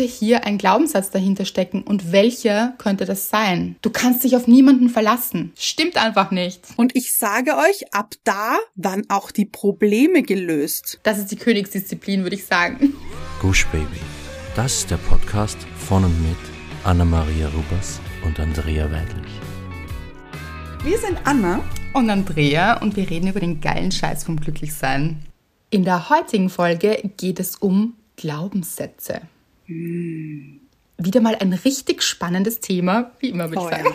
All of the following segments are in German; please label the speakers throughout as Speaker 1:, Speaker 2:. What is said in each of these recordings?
Speaker 1: könnte hier ein Glaubenssatz dahinter stecken und welcher könnte das sein? Du kannst dich auf niemanden verlassen. Stimmt einfach nicht.
Speaker 2: Und ich sage euch, ab da waren auch die Probleme gelöst.
Speaker 1: Das ist die Königsdisziplin, würde ich sagen.
Speaker 3: Gush Baby. Das ist der Podcast von und mit Anna-Maria Rubers und Andrea Weidlich.
Speaker 2: Wir sind Anna
Speaker 1: und Andrea und wir reden über den geilen Scheiß vom Glücklichsein. In der heutigen Folge geht es um Glaubenssätze. Hm. Wieder mal ein richtig spannendes Thema, wie immer würde ich sagen. Ja.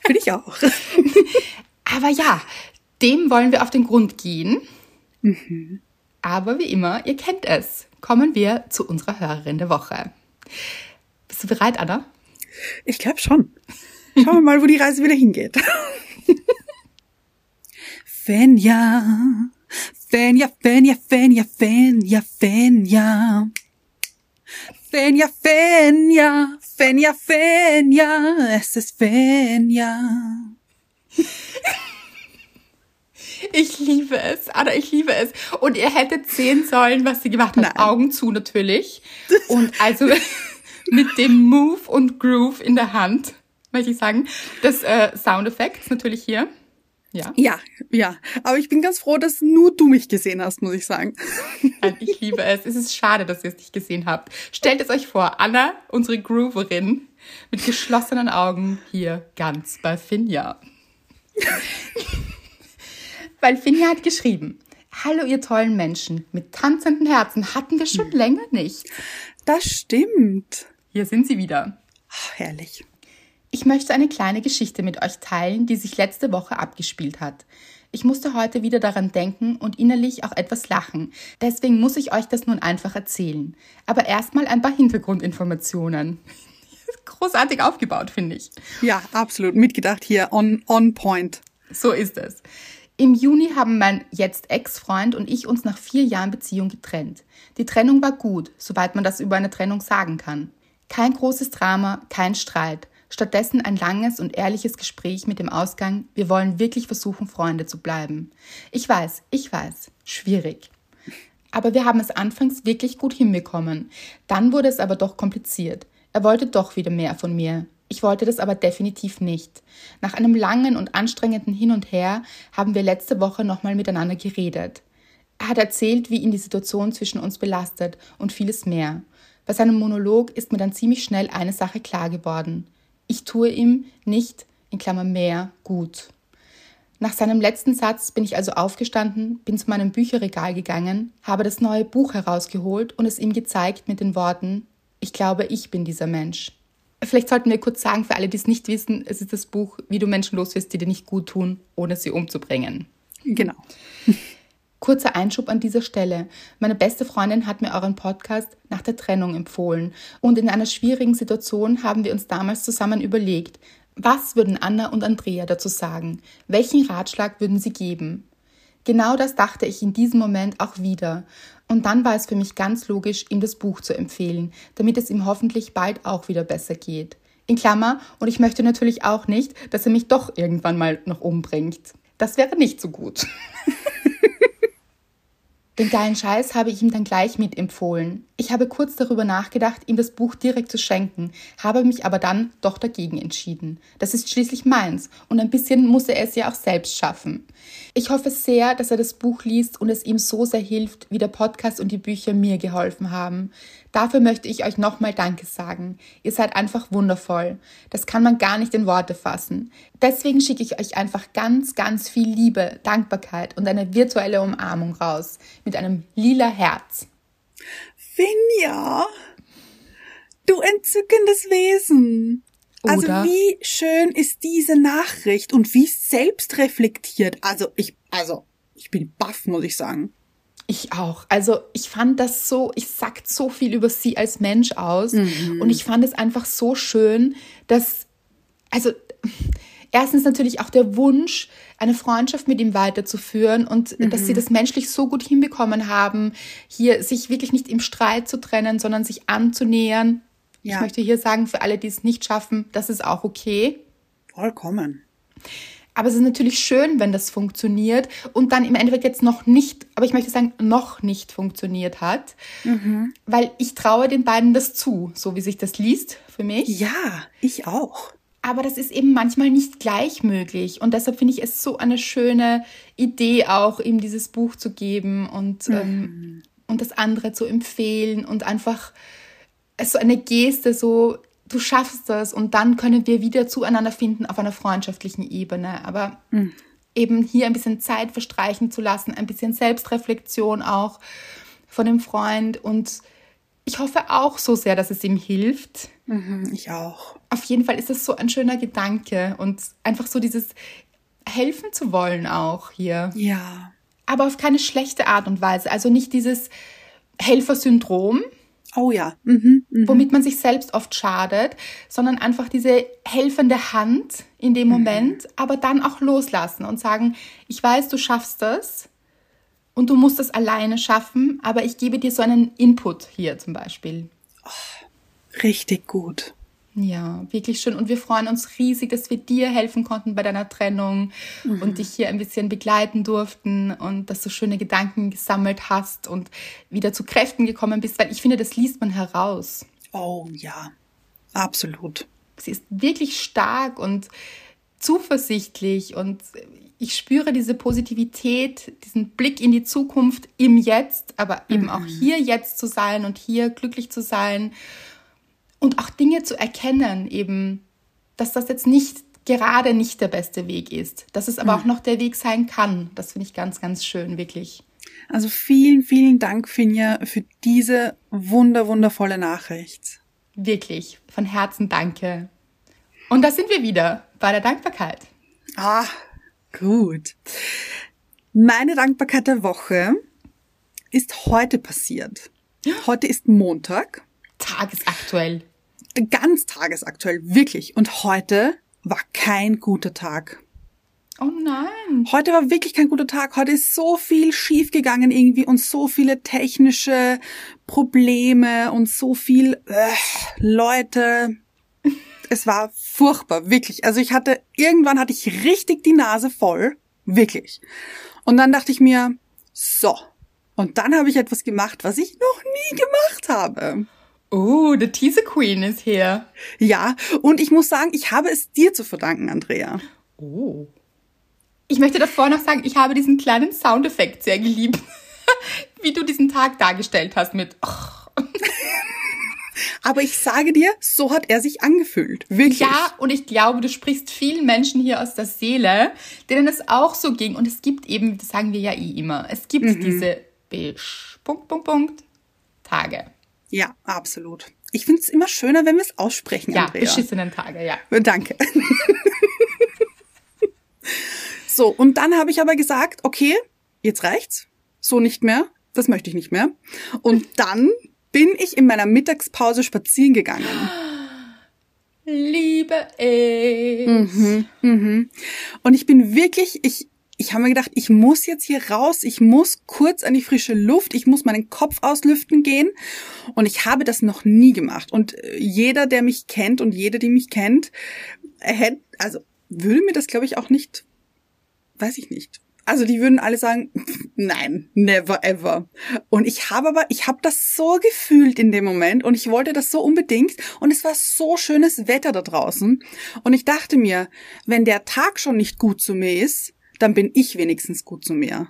Speaker 2: Finde ich auch.
Speaker 1: Aber ja, dem wollen wir auf den Grund gehen. Mhm. Aber wie immer, ihr kennt es. Kommen wir zu unserer Hörerin der Woche. Bist du bereit, Anna?
Speaker 2: Ich glaube schon. Schauen wir mal, wo die Reise wieder hingeht. Fenja, Fenja, Fenja, Fenja, Fenja, Fenja. Fenja, Fenja, Fenja, Fenja, es ist Fenja.
Speaker 1: Ich liebe es, Anna, ich liebe es. Und ihr hättet sehen sollen, was sie gemacht hat. Nein. Augen zu natürlich. Und also mit dem Move und Groove in der Hand, möchte ich sagen. Das äh, Soundeffekt natürlich hier.
Speaker 2: Ja. Ja, ja. Aber ich bin ganz froh, dass nur du mich gesehen hast, muss ich sagen.
Speaker 1: Ich liebe es. Es ist schade, dass ihr es nicht gesehen habt. Stellt es euch vor, Anna, unsere Grooverin, mit geschlossenen Augen hier ganz bei Finja. Weil Finja hat geschrieben, Hallo ihr tollen Menschen, mit tanzenden Herzen hatten wir schon länger nicht.
Speaker 2: Das stimmt.
Speaker 1: Hier sind sie wieder.
Speaker 2: Ach, herrlich.
Speaker 1: Ich möchte eine kleine Geschichte mit euch teilen, die sich letzte Woche abgespielt hat. Ich musste heute wieder daran denken und innerlich auch etwas lachen. Deswegen muss ich euch das nun einfach erzählen. Aber erstmal ein paar Hintergrundinformationen. Großartig aufgebaut, finde ich.
Speaker 2: Ja, absolut. Mitgedacht hier on, on point.
Speaker 1: So ist es. Im Juni haben mein jetzt Ex-Freund und ich uns nach vier Jahren Beziehung getrennt. Die Trennung war gut, soweit man das über eine Trennung sagen kann. Kein großes Drama, kein Streit. Stattdessen ein langes und ehrliches Gespräch mit dem Ausgang, wir wollen wirklich versuchen, Freunde zu bleiben. Ich weiß, ich weiß, schwierig. Aber wir haben es anfangs wirklich gut hinbekommen. Dann wurde es aber doch kompliziert. Er wollte doch wieder mehr von mir. Ich wollte das aber definitiv nicht. Nach einem langen und anstrengenden Hin und Her haben wir letzte Woche nochmal miteinander geredet. Er hat erzählt, wie ihn die Situation zwischen uns belastet und vieles mehr. Bei seinem Monolog ist mir dann ziemlich schnell eine Sache klar geworden ich tue ihm nicht, in Klammer mehr, gut. Nach seinem letzten Satz bin ich also aufgestanden, bin zu meinem Bücherregal gegangen, habe das neue Buch herausgeholt und es ihm gezeigt mit den Worten, ich glaube, ich bin dieser Mensch. Vielleicht sollten wir kurz sagen, für alle, die es nicht wissen, es ist das Buch, wie du Menschen loswirst, die dir nicht gut tun, ohne sie umzubringen.
Speaker 2: Genau.
Speaker 1: Kurzer Einschub an dieser Stelle. Meine beste Freundin hat mir euren Podcast nach der Trennung empfohlen und in einer schwierigen Situation haben wir uns damals zusammen überlegt, was würden Anna und Andrea dazu sagen? Welchen Ratschlag würden sie geben? Genau das dachte ich in diesem Moment auch wieder. Und dann war es für mich ganz logisch, ihm das Buch zu empfehlen, damit es ihm hoffentlich bald auch wieder besser geht. In Klammer, und ich möchte natürlich auch nicht, dass er mich doch irgendwann mal noch umbringt. Das wäre nicht so gut. Den geilen Scheiß habe ich ihm dann gleich mitempfohlen. Ich habe kurz darüber nachgedacht, ihm das Buch direkt zu schenken, habe mich aber dann doch dagegen entschieden. Das ist schließlich meins und ein bisschen muss er es ja auch selbst schaffen. Ich hoffe sehr, dass er das Buch liest und es ihm so sehr hilft, wie der Podcast und die Bücher mir geholfen haben. Dafür möchte ich euch nochmal Danke sagen. Ihr seid einfach wundervoll. Das kann man gar nicht in Worte fassen. Deswegen schicke ich euch einfach ganz, ganz viel Liebe, Dankbarkeit und eine virtuelle Umarmung raus mit einem lila Herz.
Speaker 2: Finja, du entzückendes Wesen. Also Oder? Also wie schön ist diese Nachricht und wie selbstreflektiert. Also ich, also ich bin baff, muss ich sagen.
Speaker 1: Ich auch. Also ich fand das so, ich sagt so viel über sie als Mensch aus. Mhm. Und ich fand es einfach so schön, dass, also erstens natürlich auch der Wunsch, eine Freundschaft mit ihm weiterzuführen und mhm. dass sie das menschlich so gut hinbekommen haben, hier sich wirklich nicht im Streit zu trennen, sondern sich anzunähern. Ja. Ich möchte hier sagen, für alle, die es nicht schaffen, das ist auch okay.
Speaker 2: Vollkommen.
Speaker 1: Aber es ist natürlich schön, wenn das funktioniert und dann im Endeffekt jetzt noch nicht, aber ich möchte sagen, noch nicht funktioniert hat, mhm. weil ich traue den beiden das zu, so wie sich das liest für mich.
Speaker 2: Ja, ich auch.
Speaker 1: Aber das ist eben manchmal nicht gleich möglich. Und deshalb finde ich es so eine schöne Idee, auch ihm dieses Buch zu geben und, mhm. ähm, und das andere zu empfehlen und einfach so eine Geste, so du schaffst das und dann können wir wieder zueinander finden auf einer freundschaftlichen Ebene. Aber mhm. eben hier ein bisschen Zeit verstreichen zu lassen, ein bisschen Selbstreflexion auch von dem Freund und ich hoffe auch so sehr, dass es ihm hilft.
Speaker 2: Mhm, ich auch.
Speaker 1: Auf jeden Fall ist es so ein schöner Gedanke und einfach so dieses helfen zu wollen auch hier.
Speaker 2: Ja.
Speaker 1: Aber auf keine schlechte Art und Weise. Also nicht dieses Helfersyndrom.
Speaker 2: Oh ja. Mhm,
Speaker 1: mh. Womit man sich selbst oft schadet, sondern einfach diese helfende Hand in dem mhm. Moment, aber dann auch loslassen und sagen, ich weiß, du schaffst das und du musst es alleine schaffen, aber ich gebe dir so einen Input hier zum Beispiel.
Speaker 2: Oh, richtig gut.
Speaker 1: Ja, wirklich schön. Und wir freuen uns riesig, dass wir dir helfen konnten bei deiner Trennung mhm. und dich hier ein bisschen begleiten durften und dass du schöne Gedanken gesammelt hast und wieder zu Kräften gekommen bist, weil ich finde, das liest man heraus.
Speaker 2: Oh ja, absolut.
Speaker 1: Sie ist wirklich stark und zuversichtlich und ich spüre diese Positivität, diesen Blick in die Zukunft im Jetzt, aber eben mhm. auch hier jetzt zu sein und hier glücklich zu sein und auch Dinge zu erkennen, eben, dass das jetzt nicht gerade nicht der beste Weg ist, dass es aber mhm. auch noch der Weg sein kann. Das finde ich ganz, ganz schön, wirklich.
Speaker 2: Also vielen, vielen Dank, Finja, für diese wunder, wundervolle Nachricht.
Speaker 1: Wirklich, von Herzen danke. Und da sind wir wieder bei der Dankbarkeit.
Speaker 2: Ah, Gut. Meine Dankbarkeit der Woche ist heute passiert. Heute ist Montag.
Speaker 1: Tagesaktuell.
Speaker 2: Ganz tagesaktuell, wirklich. Und heute war kein guter Tag.
Speaker 1: Oh nein.
Speaker 2: Heute war wirklich kein guter Tag. Heute ist so viel schiefgegangen irgendwie und so viele technische Probleme und so viel äh, Leute, es war furchtbar, wirklich. Also ich hatte, irgendwann hatte ich richtig die Nase voll, wirklich. Und dann dachte ich mir, so. Und dann habe ich etwas gemacht, was ich noch nie gemacht habe.
Speaker 1: Oh, the Teaser Queen ist hier.
Speaker 2: Ja, und ich muss sagen, ich habe es dir zu verdanken, Andrea.
Speaker 1: Oh. Ich möchte davor noch sagen, ich habe diesen kleinen Soundeffekt sehr geliebt, wie du diesen Tag dargestellt hast mit. Oh.
Speaker 2: Aber ich sage dir, so hat er sich angefühlt. Wirklich.
Speaker 1: Ja, und ich glaube, du sprichst vielen Menschen hier aus der Seele, denen es auch so ging. Und es gibt eben, das sagen wir ja eh immer, es gibt mhm. diese Bisch, Punkt, Punkt, Punkt, Tage.
Speaker 2: Ja, absolut. Ich finde es immer schöner, wenn wir es aussprechen,
Speaker 1: ja,
Speaker 2: Andrea.
Speaker 1: beschissenen Tage, ja.
Speaker 2: Danke. so, und dann habe ich aber gesagt, okay, jetzt reicht's. So nicht mehr. Das möchte ich nicht mehr. Und dann bin ich in meiner Mittagspause spazieren gegangen.
Speaker 1: Liebe ich.
Speaker 2: Mhm, mhm. Und ich bin wirklich, ich, ich habe mir gedacht, ich muss jetzt hier raus, ich muss kurz an die frische Luft, ich muss meinen Kopf auslüften gehen. Und ich habe das noch nie gemacht. Und äh, jeder, der mich kennt und jede, die mich kennt, hätte, also würde mir das, glaube ich, auch nicht, weiß ich nicht, also die würden alle sagen, nein, never ever. Und ich habe aber, ich habe das so gefühlt in dem Moment und ich wollte das so unbedingt und es war so schönes Wetter da draußen und ich dachte mir, wenn der Tag schon nicht gut zu mir ist, dann bin ich wenigstens gut zu mir.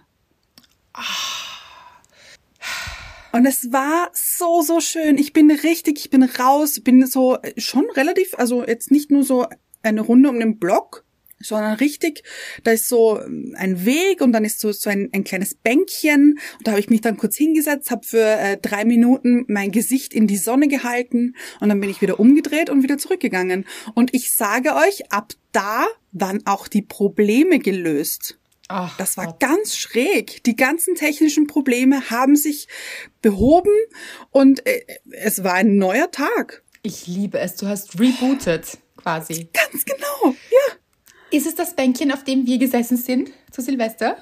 Speaker 2: Und es war so, so schön. Ich bin richtig, ich bin raus, bin so schon relativ, also jetzt nicht nur so eine Runde um den Block, sondern richtig, da ist so ähm, ein Weg und dann ist so, so ein, ein kleines Bänkchen und da habe ich mich dann kurz hingesetzt, habe für äh, drei Minuten mein Gesicht in die Sonne gehalten und dann bin ich wieder umgedreht und wieder zurückgegangen. Und ich sage euch, ab da waren auch die Probleme gelöst. Ach, das war Gott. ganz schräg. Die ganzen technischen Probleme haben sich behoben und äh, es war ein neuer Tag.
Speaker 1: Ich liebe es. Du hast rebooted quasi.
Speaker 2: Ganz genau. Ja.
Speaker 1: Ist es das Bänkchen, auf dem wir gesessen sind zu Silvester?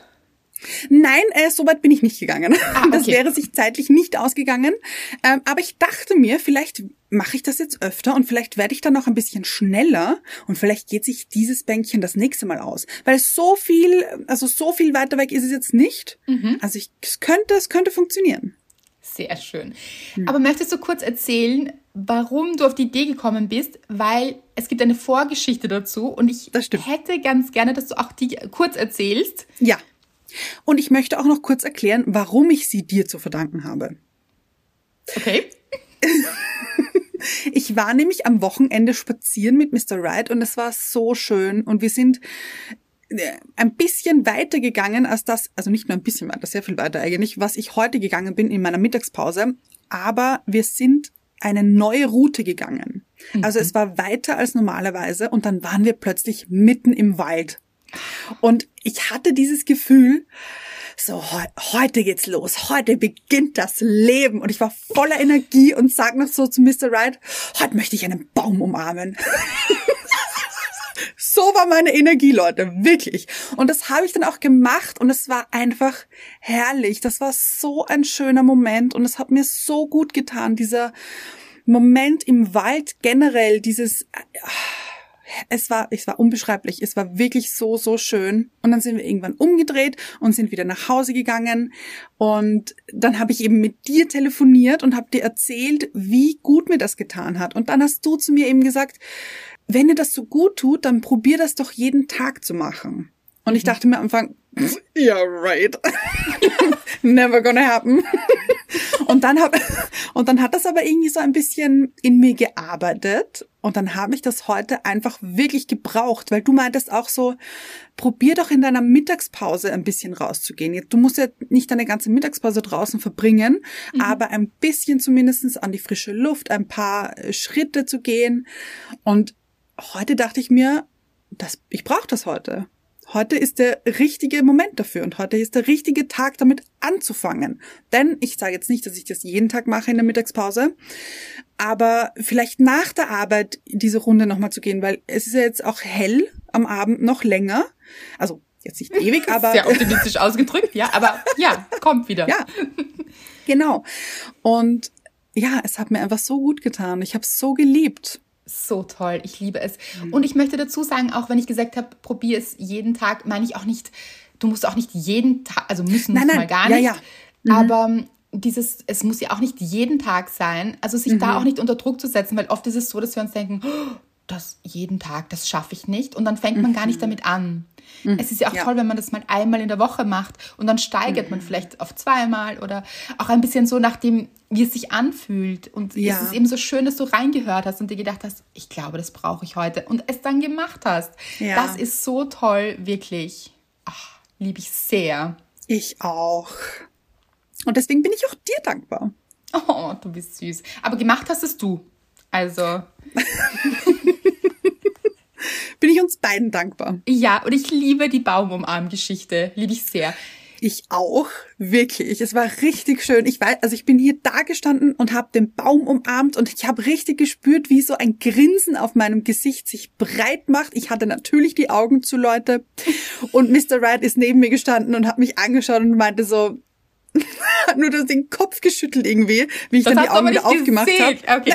Speaker 2: Nein, äh, so weit bin ich nicht gegangen. Ah, okay. Das wäre sich zeitlich nicht ausgegangen. Ähm, aber ich dachte mir, vielleicht mache ich das jetzt öfter und vielleicht werde ich dann noch ein bisschen schneller und vielleicht geht sich dieses Bänkchen das nächste Mal aus. Weil so viel, also so viel weiter weg ist es jetzt nicht. Mhm. Also ich, es könnte, es könnte funktionieren.
Speaker 1: Sehr schön. Hm. Aber möchtest du kurz erzählen, warum du auf die Idee gekommen bist? Weil es gibt eine Vorgeschichte dazu und ich hätte ganz gerne, dass du auch die kurz erzählst.
Speaker 2: Ja. Und ich möchte auch noch kurz erklären, warum ich sie dir zu verdanken habe.
Speaker 1: Okay.
Speaker 2: Ich war nämlich am Wochenende spazieren mit Mr. Wright und es war so schön und wir sind äh, ein bisschen weiter gegangen als das, also nicht nur ein bisschen weiter, sehr viel weiter eigentlich, was ich heute gegangen bin in meiner Mittagspause, aber wir sind eine neue Route gegangen. Mhm. Also es war weiter als normalerweise und dann waren wir plötzlich mitten im Wald. Und ich hatte dieses Gefühl, so, heute geht's los, heute beginnt das Leben. Und ich war voller Energie und sag noch so zu Mr. Wright, heute möchte ich einen Baum umarmen. so war meine Energie, Leute, wirklich. Und das habe ich dann auch gemacht und es war einfach herrlich. Das war so ein schöner Moment und es hat mir so gut getan, dieser Moment im Wald generell, dieses es war, es war unbeschreiblich. Es war wirklich so, so schön. Und dann sind wir irgendwann umgedreht und sind wieder nach Hause gegangen. Und dann habe ich eben mit dir telefoniert und habe dir erzählt, wie gut mir das getan hat. Und dann hast du zu mir eben gesagt, wenn dir das so gut tut, dann probier das doch jeden Tag zu machen. Und ich mhm. dachte mir am Anfang, ja, yeah, right. Never gonna happen. und dann hab, und dann hat das aber irgendwie so ein bisschen in mir gearbeitet. Und dann habe ich das heute einfach wirklich gebraucht, weil du meintest auch so, probier doch in deiner Mittagspause ein bisschen rauszugehen. Du musst ja nicht deine ganze Mittagspause draußen verbringen, mhm. aber ein bisschen zumindestens an die frische Luft, ein paar Schritte zu gehen. Und heute dachte ich mir, das, ich brauche das heute. Heute ist der richtige Moment dafür und heute ist der richtige Tag, damit anzufangen. Denn ich sage jetzt nicht, dass ich das jeden Tag mache in der Mittagspause, aber vielleicht nach der Arbeit diese Runde nochmal zu gehen, weil es ist ja jetzt auch hell am Abend noch länger. Also jetzt nicht ewig, aber.
Speaker 1: Sehr optimistisch ausgedrückt, ja, aber ja, kommt wieder.
Speaker 2: Ja, genau. Und ja, es hat mir einfach so gut getan. Ich habe es so geliebt
Speaker 1: so toll. Ich liebe es. Mhm. Und ich möchte dazu sagen, auch wenn ich gesagt habe, probier es jeden Tag, meine ich auch nicht, du musst auch nicht jeden Tag, also müssen nein, nein. mal gar nicht. Ja, ja. Mhm. Aber dieses, es muss ja auch nicht jeden Tag sein, also sich mhm. da auch nicht unter Druck zu setzen, weil oft ist es so, dass wir uns denken, oh, das jeden Tag, das schaffe ich nicht. Und dann fängt man gar nicht mhm. damit an. Mhm. Es ist ja auch ja. toll, wenn man das mal einmal in der Woche macht und dann steigert mhm. man vielleicht auf zweimal oder auch ein bisschen so nach dem, wie es sich anfühlt. Und ja. es ist eben so schön, dass du reingehört hast und dir gedacht hast, ich glaube, das brauche ich heute und es dann gemacht hast. Ja. Das ist so toll, wirklich. Ach, liebe ich sehr.
Speaker 2: Ich auch. Und deswegen bin ich auch dir dankbar.
Speaker 1: Oh, du bist süß. Aber gemacht hast es du. Also.
Speaker 2: bin ich uns beiden dankbar.
Speaker 1: Ja, und ich liebe die Baumumarm-Geschichte. Liebe ich sehr.
Speaker 2: Ich auch, wirklich. Es war richtig schön. Ich weiß, also ich bin hier da gestanden und habe den Baum umarmt und ich habe richtig gespürt, wie so ein Grinsen auf meinem Gesicht sich breit macht. Ich hatte natürlich die Augen zu, Leute. Und Mr. Wright ist neben mir gestanden und hat mich angeschaut und meinte so, hat nur den Kopf geschüttelt irgendwie, wie ich das dann die Augen wieder aufgemacht habe. Okay.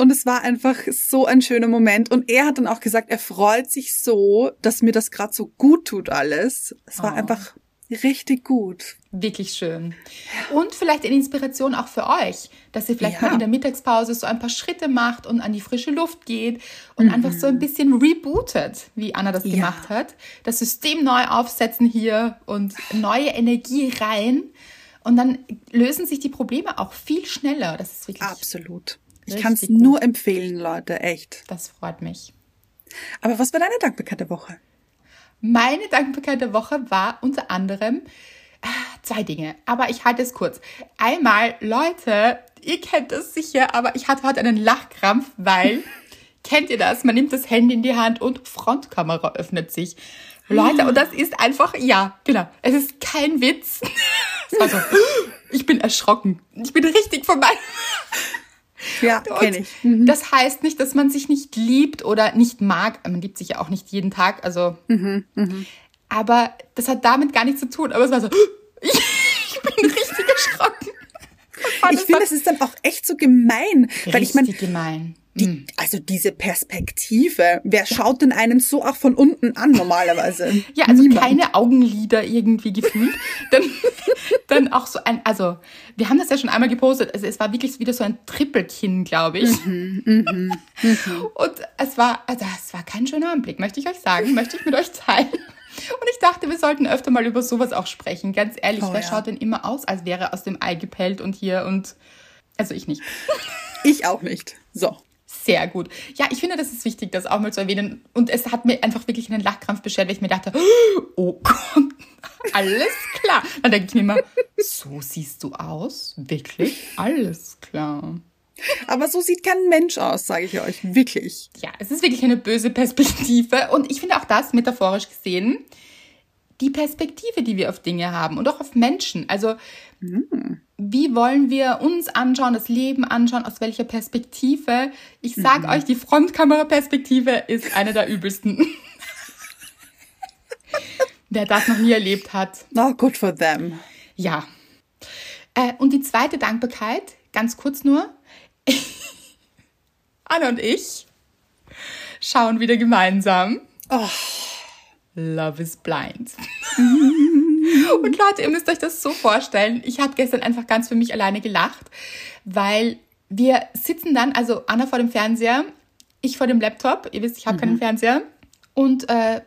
Speaker 2: Und es war einfach so ein schöner Moment. Und er hat dann auch gesagt, er freut sich so, dass mir das gerade so gut tut alles. Es war oh. einfach richtig gut.
Speaker 1: Wirklich schön. Und vielleicht eine Inspiration auch für euch, dass ihr vielleicht ja. mal in der Mittagspause so ein paar Schritte macht und an die frische Luft geht und mhm. einfach so ein bisschen rebootet, wie Anna das ja. gemacht hat. Das System neu aufsetzen hier und neue Energie rein. Und dann lösen sich die Probleme auch viel schneller. Das ist wirklich.
Speaker 2: Absolut. Ich kann es nur empfehlen, Leute, echt.
Speaker 1: Das freut mich.
Speaker 2: Aber was war deine Dankbarkeit der Woche?
Speaker 1: Meine Dankbarkeit der Woche war unter anderem äh, zwei Dinge, aber ich halte es kurz. Einmal, Leute, ihr kennt das sicher, aber ich hatte heute einen Lachkrampf, weil, kennt ihr das? Man nimmt das Handy in die Hand und Frontkamera öffnet sich. Leute, und das ist einfach, ja, genau, es ist kein Witz. Es war so, ich bin erschrocken. Ich bin richtig vorbei.
Speaker 2: Ja, kenne ich.
Speaker 1: Mhm. Das heißt nicht, dass man sich nicht liebt oder nicht mag. Man liebt sich ja auch nicht jeden Tag, also. Mhm, mh. Aber das hat damit gar nichts zu tun. Aber es war so, ich bin richtig erschrocken.
Speaker 2: Ich finde, es ist dann auch echt so gemein. Richtig weil ich mein,
Speaker 1: gemein.
Speaker 2: Die, hm. also diese Perspektive, wer schaut denn einen so auch von unten an normalerweise?
Speaker 1: ja, also Niemand. keine Augenlider irgendwie gefühlt. dann, dann auch so ein, also wir haben das ja schon einmal gepostet, also es war wirklich wieder so ein Trippelkinn, glaube ich. Mhm, mhm, mhm. Und es war, also es war kein schöner Anblick, möchte ich euch sagen, möchte ich mit euch teilen. Und ich dachte, wir sollten öfter mal über sowas auch sprechen. Ganz ehrlich, oh, wer ja. schaut denn immer aus, als wäre er aus dem Ei gepellt und hier und also ich nicht.
Speaker 2: Ich auch nicht. So.
Speaker 1: Sehr gut. Ja, ich finde, das ist wichtig, das auch mal zu erwähnen. Und es hat mir einfach wirklich einen Lachkrampf beschert, weil ich mir dachte, oh Gott, alles klar. Dann denke ich mir immer, so siehst du aus? Wirklich? Alles klar.
Speaker 2: Aber so sieht kein Mensch aus, sage ich euch. Wirklich.
Speaker 1: Ja, es ist wirklich eine böse Perspektive. Und ich finde auch das, metaphorisch gesehen, die Perspektive, die wir auf Dinge haben und auch auf Menschen. Also, mhm wie wollen wir uns anschauen, das Leben anschauen, aus welcher Perspektive. Ich sag mhm. euch, die Frontkameraperspektive ist eine der übelsten. Wer das noch nie erlebt hat.
Speaker 2: Oh, good for them.
Speaker 1: Ja. Äh, und die zweite Dankbarkeit, ganz kurz nur. Anna und ich schauen wieder gemeinsam. Oh. Love is blind. Und Leute, ihr müsst euch das so vorstellen. Ich habe gestern einfach ganz für mich alleine gelacht, weil wir sitzen dann, also Anna vor dem Fernseher, ich vor dem Laptop. Ihr wisst, ich habe mhm. keinen Fernseher. Und äh,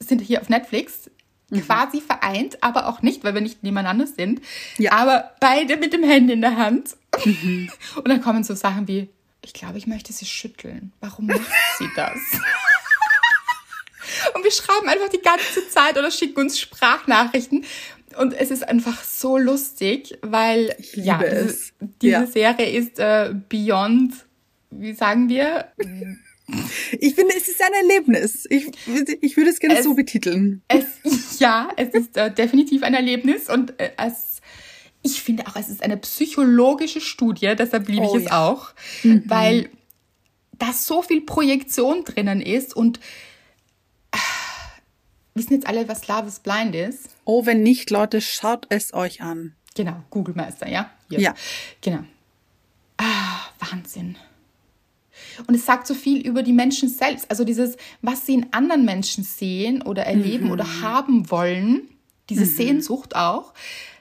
Speaker 1: sind hier auf Netflix. Mhm. Quasi vereint, aber auch nicht, weil wir nicht nebeneinander sind. Ja. Aber beide mit dem Handy in der Hand. Mhm. Und dann kommen so Sachen wie, ich glaube, ich möchte sie schütteln. Warum macht sie das? Und wir schreiben einfach die ganze Zeit oder schicken uns Sprachnachrichten. Und es ist einfach so lustig, weil ja, es. diese ja. Serie ist äh, beyond, wie sagen wir?
Speaker 2: Ich finde, es ist ein Erlebnis. Ich, ich würde es gerne es, so betiteln.
Speaker 1: Es, ja, es ist äh, definitiv ein Erlebnis und äh, es, ich finde auch, es ist eine psychologische Studie, deshalb liebe oh, ich es ja. auch, mhm. weil da so viel Projektion drinnen ist und Wissen jetzt alle, was Love is Blind ist?
Speaker 2: Oh, wenn nicht, Leute, schaut es euch an.
Speaker 1: Genau, Google Meister, ja? Hier.
Speaker 2: Ja.
Speaker 1: Genau. Ah, Wahnsinn. Und es sagt so viel über die Menschen selbst. Also dieses, was sie in anderen Menschen sehen oder erleben mhm. oder haben wollen, diese mhm. Sehnsucht auch,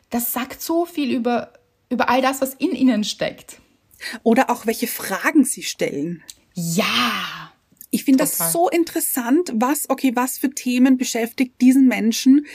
Speaker 1: das sagt so viel über, über all das, was in ihnen steckt.
Speaker 2: Oder auch welche Fragen sie stellen.
Speaker 1: Ja.
Speaker 2: Ich finde das so interessant, was, okay, was für Themen beschäftigt diesen Menschen,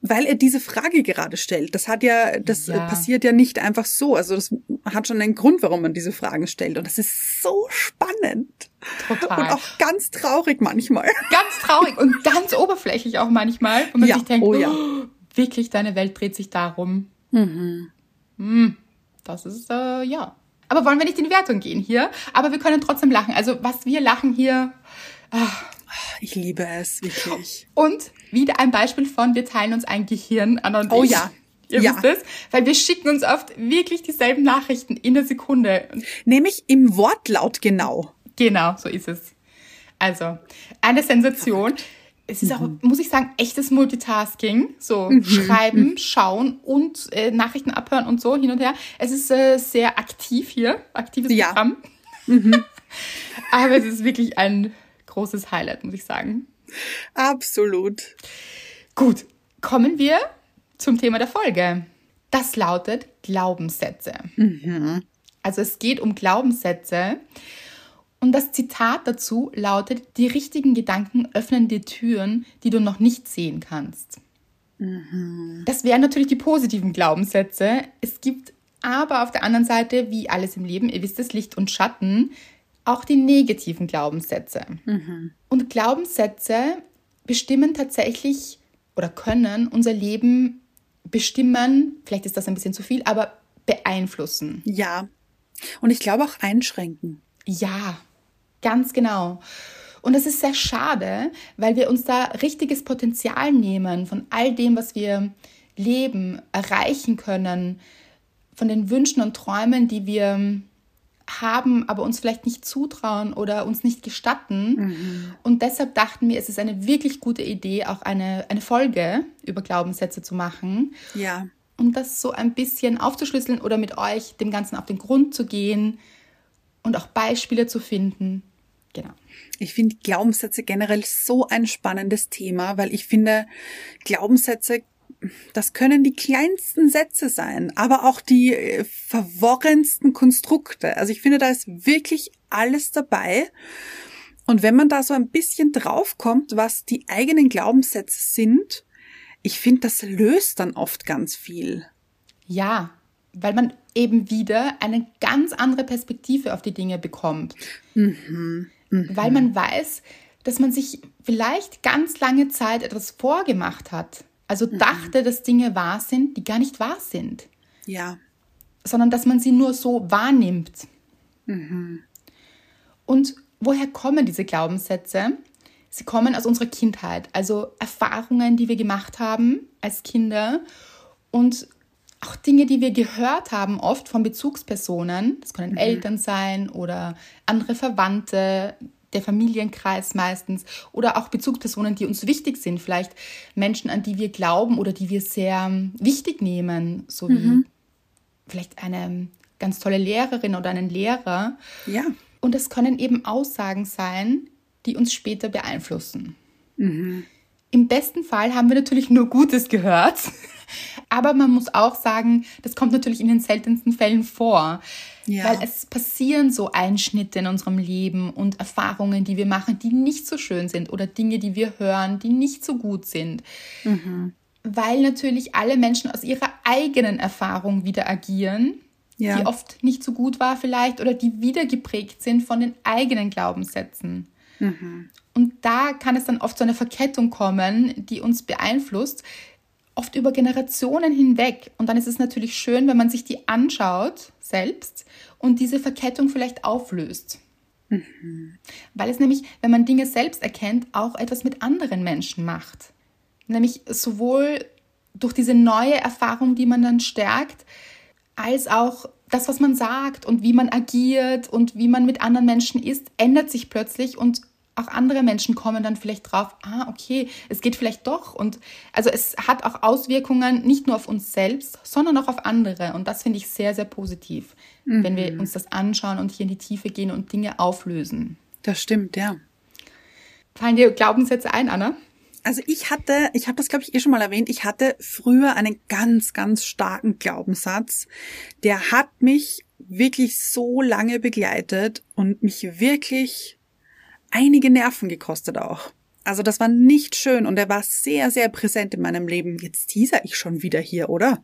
Speaker 2: weil er diese Frage gerade stellt. Das hat ja, das ja. passiert ja nicht einfach so. Also das hat schon einen Grund, warum man diese Fragen stellt. Und das ist so spannend. Total. Und auch ganz traurig manchmal.
Speaker 1: Ganz traurig und ganz oberflächlich auch manchmal, wo man ja. sich denkt, oh, ja. Oh, wirklich, deine Welt dreht sich darum. Mhm. Hm, das ist, äh, ja, aber wollen wir nicht in die Wertung gehen hier? Aber wir können trotzdem lachen. Also was wir lachen hier.
Speaker 2: Ach. Ich liebe es, wirklich.
Speaker 1: Und wieder ein Beispiel von, wir teilen uns ein Gehirn, Anna und
Speaker 2: oh,
Speaker 1: ich.
Speaker 2: Ja.
Speaker 1: Ihr ja. wisst es, weil wir schicken uns oft wirklich dieselben Nachrichten in der Sekunde.
Speaker 2: Nämlich im Wortlaut genau.
Speaker 1: Genau, so ist es. Also, eine Sensation es ist auch, mhm. muss ich sagen, echtes Multitasking. So mhm. schreiben, mhm. schauen und äh, Nachrichten abhören und so hin und her. Es ist äh, sehr aktiv hier, aktives ja. Programm. Mhm. Aber es ist wirklich ein großes Highlight, muss ich sagen.
Speaker 2: Absolut.
Speaker 1: Gut, kommen wir zum Thema der Folge. Das lautet Glaubenssätze. Mhm. Also es geht um Glaubenssätze und das Zitat dazu lautet, die richtigen Gedanken öffnen dir Türen, die du noch nicht sehen kannst. Mhm. Das wären natürlich die positiven Glaubenssätze. Es gibt aber auf der anderen Seite, wie alles im Leben, ihr wisst es, Licht und Schatten, auch die negativen Glaubenssätze. Mhm. Und Glaubenssätze bestimmen tatsächlich oder können unser Leben bestimmen, vielleicht ist das ein bisschen zu viel, aber beeinflussen.
Speaker 2: Ja. Und ich glaube auch einschränken.
Speaker 1: Ja, ganz genau. Und das ist sehr schade, weil wir uns da richtiges Potenzial nehmen von all dem, was wir leben, erreichen können, von den Wünschen und Träumen, die wir haben, aber uns vielleicht nicht zutrauen oder uns nicht gestatten. Mhm. Und deshalb dachten wir, es ist eine wirklich gute Idee, auch eine, eine Folge über Glaubenssätze zu machen.
Speaker 2: Ja.
Speaker 1: Um das so ein bisschen aufzuschlüsseln oder mit euch dem Ganzen auf den Grund zu gehen und auch Beispiele zu finden. Genau.
Speaker 2: Ich finde Glaubenssätze generell so ein spannendes Thema, weil ich finde, Glaubenssätze das können die kleinsten Sätze sein, aber auch die äh, verworrensten Konstrukte. Also ich finde, da ist wirklich alles dabei. Und wenn man da so ein bisschen draufkommt, was die eigenen Glaubenssätze sind, ich finde, das löst dann oft ganz viel.
Speaker 1: Ja, weil man eben wieder eine ganz andere Perspektive auf die Dinge bekommt. Mhm. Mhm. Weil man weiß, dass man sich vielleicht ganz lange Zeit etwas vorgemacht hat. Also mhm. dachte, dass Dinge wahr sind, die gar nicht wahr sind.
Speaker 2: Ja.
Speaker 1: Sondern dass man sie nur so wahrnimmt.
Speaker 2: Mhm.
Speaker 1: Und woher kommen diese Glaubenssätze? Sie kommen aus unserer Kindheit, also Erfahrungen, die wir gemacht haben als Kinder und auch Dinge, die wir gehört haben, oft von Bezugspersonen. Das können mhm. Eltern sein oder andere Verwandte, der Familienkreis meistens oder auch Bezugspersonen, die uns wichtig sind, vielleicht Menschen, an die wir glauben oder die wir sehr wichtig nehmen, so wie mhm. vielleicht eine ganz tolle Lehrerin oder einen Lehrer.
Speaker 2: Ja.
Speaker 1: Und es können eben Aussagen sein, die uns später beeinflussen.
Speaker 2: Mhm.
Speaker 1: Im besten Fall haben wir natürlich nur Gutes gehört, aber man muss auch sagen, das kommt natürlich in den seltensten Fällen vor. Ja. Weil es passieren so Einschnitte in unserem Leben und Erfahrungen, die wir machen, die nicht so schön sind oder Dinge, die wir hören, die nicht so gut sind.
Speaker 2: Mhm.
Speaker 1: Weil natürlich alle Menschen aus ihrer eigenen Erfahrung wieder agieren, ja. die oft nicht so gut war vielleicht oder die wieder geprägt sind von den eigenen Glaubenssätzen.
Speaker 2: Mhm.
Speaker 1: Und da kann es dann oft zu einer Verkettung kommen, die uns beeinflusst, oft über Generationen hinweg. Und dann ist es natürlich schön, wenn man sich die anschaut selbst und diese Verkettung vielleicht auflöst.
Speaker 2: Mhm.
Speaker 1: Weil es nämlich, wenn man Dinge selbst erkennt, auch etwas mit anderen Menschen macht. Nämlich sowohl durch diese neue Erfahrung, die man dann stärkt, als auch das, was man sagt und wie man agiert und wie man mit anderen Menschen ist, ändert sich plötzlich und auch andere Menschen kommen dann vielleicht drauf, ah, okay, es geht vielleicht doch. Und also es hat auch Auswirkungen nicht nur auf uns selbst, sondern auch auf andere. Und das finde ich sehr, sehr positiv, mhm. wenn wir mhm. uns das anschauen und hier in die Tiefe gehen und Dinge auflösen.
Speaker 2: Das stimmt, ja.
Speaker 1: Fallen dir Glaubenssätze ein, Anna?
Speaker 2: Also ich hatte, ich habe das glaube ich eh schon mal erwähnt, ich hatte früher einen ganz, ganz starken Glaubenssatz. Der hat mich wirklich so lange begleitet und mich wirklich einige Nerven gekostet auch. Also das war nicht schön und er war sehr, sehr präsent in meinem Leben. Jetzt teaser ich schon wieder hier, oder?